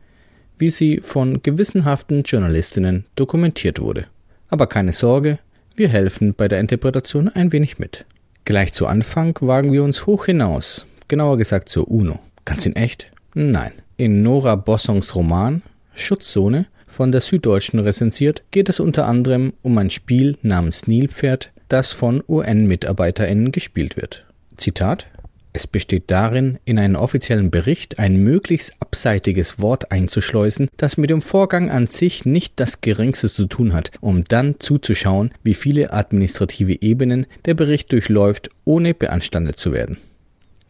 wie sie von gewissenhaften Journalistinnen dokumentiert wurde. Aber keine Sorge, wir helfen bei der Interpretation ein wenig mit. Gleich zu Anfang wagen wir uns hoch hinaus, genauer gesagt zur UNO. Ganz in echt? Nein. In Nora Bossongs Roman Schutzzone von der Süddeutschen rezensiert, geht es unter anderem um ein Spiel namens Nilpferd, das von UN-MitarbeiterInnen gespielt wird. Zitat es besteht darin, in einen offiziellen Bericht ein möglichst abseitiges Wort einzuschleusen, das mit dem Vorgang an sich nicht das geringste zu tun hat, um dann zuzuschauen, wie viele administrative Ebenen der Bericht durchläuft, ohne beanstandet zu werden.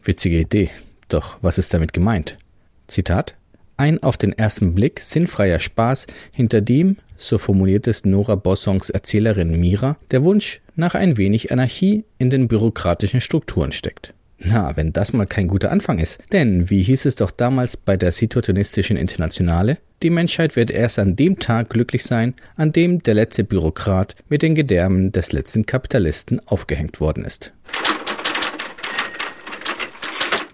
Witzige Idee. Doch was ist damit gemeint? Zitat ein auf den ersten Blick sinnfreier Spaß, hinter dem, so formuliert es Nora Bossongs Erzählerin Mira, der Wunsch nach ein wenig Anarchie in den bürokratischen Strukturen steckt. Na, wenn das mal kein guter Anfang ist. Denn, wie hieß es doch damals bei der Situationistischen Internationale? Die Menschheit wird erst an dem Tag glücklich sein, an dem der letzte Bürokrat mit den Gedärmen des letzten Kapitalisten aufgehängt worden ist.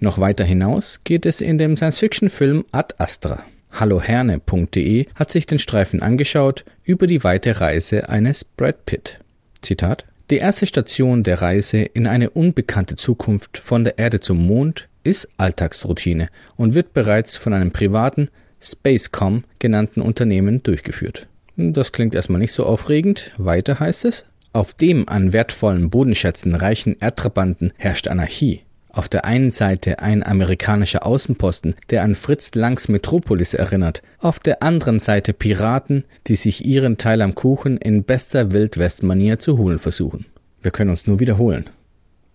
Noch weiter hinaus geht es in dem Science-Fiction-Film Ad Astra. Halloherne.de hat sich den Streifen angeschaut über die weite Reise eines Brad Pitt. Zitat die erste Station der Reise in eine unbekannte Zukunft von der Erde zum Mond ist Alltagsroutine und wird bereits von einem privaten Spacecom genannten Unternehmen durchgeführt. Das klingt erstmal nicht so aufregend. Weiter heißt es, auf dem an wertvollen Bodenschätzen reichen Erdtrabanten herrscht Anarchie. Auf der einen Seite ein amerikanischer Außenposten, der an Fritz Langs Metropolis erinnert, auf der anderen Seite Piraten, die sich ihren Teil am Kuchen in bester Wildwest-Manier zu holen versuchen. Wir können uns nur wiederholen.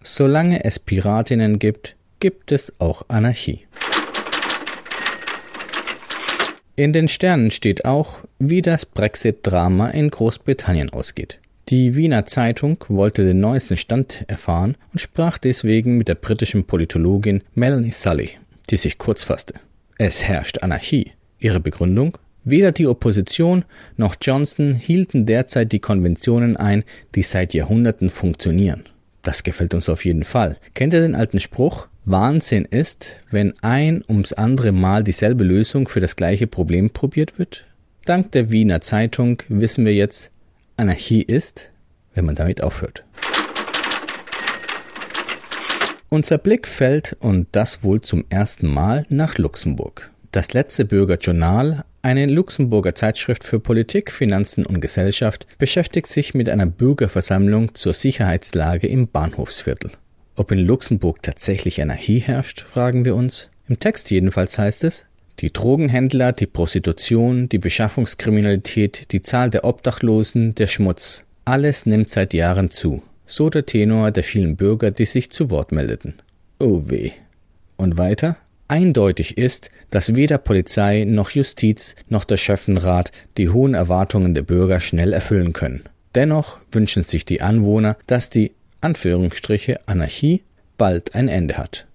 Solange es Piratinnen gibt, gibt es auch Anarchie. In den Sternen steht auch, wie das Brexit-Drama in Großbritannien ausgeht. Die Wiener Zeitung wollte den neuesten Stand erfahren und sprach deswegen mit der britischen Politologin Melanie Sully, die sich kurz fasste. Es herrscht Anarchie. Ihre Begründung? Weder die Opposition noch Johnson hielten derzeit die Konventionen ein, die seit Jahrhunderten funktionieren. Das gefällt uns auf jeden Fall. Kennt ihr den alten Spruch? Wahnsinn ist, wenn ein ums andere Mal dieselbe Lösung für das gleiche Problem probiert wird? Dank der Wiener Zeitung wissen wir jetzt, Anarchie ist, wenn man damit aufhört. Unser Blick fällt, und das wohl zum ersten Mal, nach Luxemburg. Das letzte Bürgerjournal, eine Luxemburger Zeitschrift für Politik, Finanzen und Gesellschaft, beschäftigt sich mit einer Bürgerversammlung zur Sicherheitslage im Bahnhofsviertel. Ob in Luxemburg tatsächlich Anarchie herrscht, fragen wir uns. Im Text jedenfalls heißt es, die Drogenhändler, die Prostitution, die Beschaffungskriminalität, die Zahl der Obdachlosen, der Schmutz, alles nimmt seit Jahren zu. So der Tenor der vielen Bürger, die sich zu Wort meldeten. Oh weh. Und weiter? Eindeutig ist, dass weder Polizei noch Justiz noch der Schöffenrat die hohen Erwartungen der Bürger schnell erfüllen können. Dennoch wünschen sich die Anwohner, dass die Anführungsstriche Anarchie bald ein Ende hat.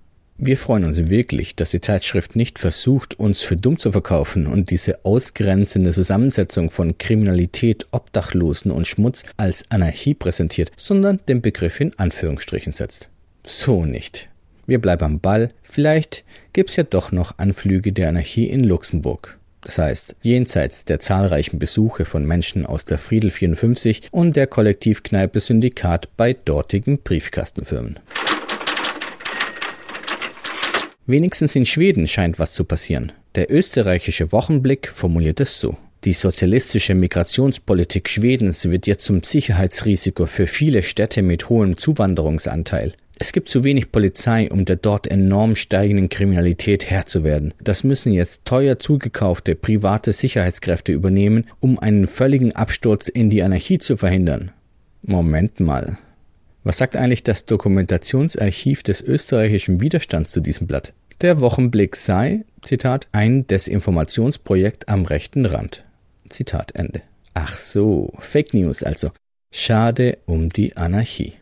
Wir freuen uns wirklich, dass die Zeitschrift nicht versucht, uns für dumm zu verkaufen und diese ausgrenzende Zusammensetzung von Kriminalität, Obdachlosen und Schmutz als Anarchie präsentiert, sondern den Begriff in Anführungsstrichen setzt. So nicht. Wir bleiben am Ball. Vielleicht gibt's ja doch noch Anflüge der Anarchie in Luxemburg. Das heißt, jenseits der zahlreichen Besuche von Menschen aus der Friedel 54 und der Kollektivkneipe Syndikat bei dortigen Briefkastenfirmen. Wenigstens in Schweden scheint was zu passieren. Der österreichische Wochenblick formuliert es so. Die sozialistische Migrationspolitik Schwedens wird jetzt zum Sicherheitsrisiko für viele Städte mit hohem Zuwanderungsanteil. Es gibt zu wenig Polizei, um der dort enorm steigenden Kriminalität Herr zu werden. Das müssen jetzt teuer zugekaufte private Sicherheitskräfte übernehmen, um einen völligen Absturz in die Anarchie zu verhindern. Moment mal. Was sagt eigentlich das Dokumentationsarchiv des österreichischen Widerstands zu diesem Blatt? Der Wochenblick sei, Zitat, ein Desinformationsprojekt am rechten Rand. Zitat Ende. Ach so, Fake News also. Schade um die Anarchie.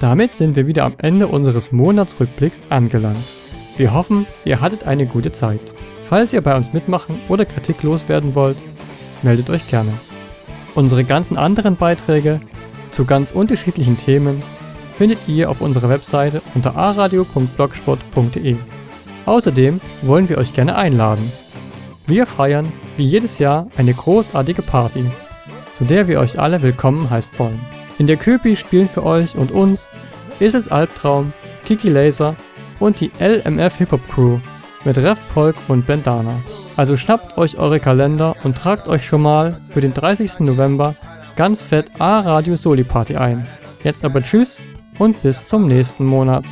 Damit sind wir wieder am Ende unseres Monatsrückblicks angelangt. Wir hoffen, ihr hattet eine gute Zeit. Falls ihr bei uns mitmachen oder Kritik loswerden wollt, meldet euch gerne. Unsere ganzen anderen Beiträge zu ganz unterschiedlichen Themen findet ihr auf unserer Webseite unter aradio.blogspot.de. Außerdem wollen wir euch gerne einladen. Wir feiern wie jedes Jahr eine großartige Party, zu der wir euch alle willkommen heißt wollen. In der Köpi spielen für euch und uns Esels Albtraum, Kiki Laser und die LMF Hip Hop Crew mit Ref Polk und Bandana. Also schnappt euch eure Kalender und tragt euch schon mal für den 30. November ganz fett A-Radio Soli Party ein. Jetzt aber tschüss und bis zum nächsten Monat.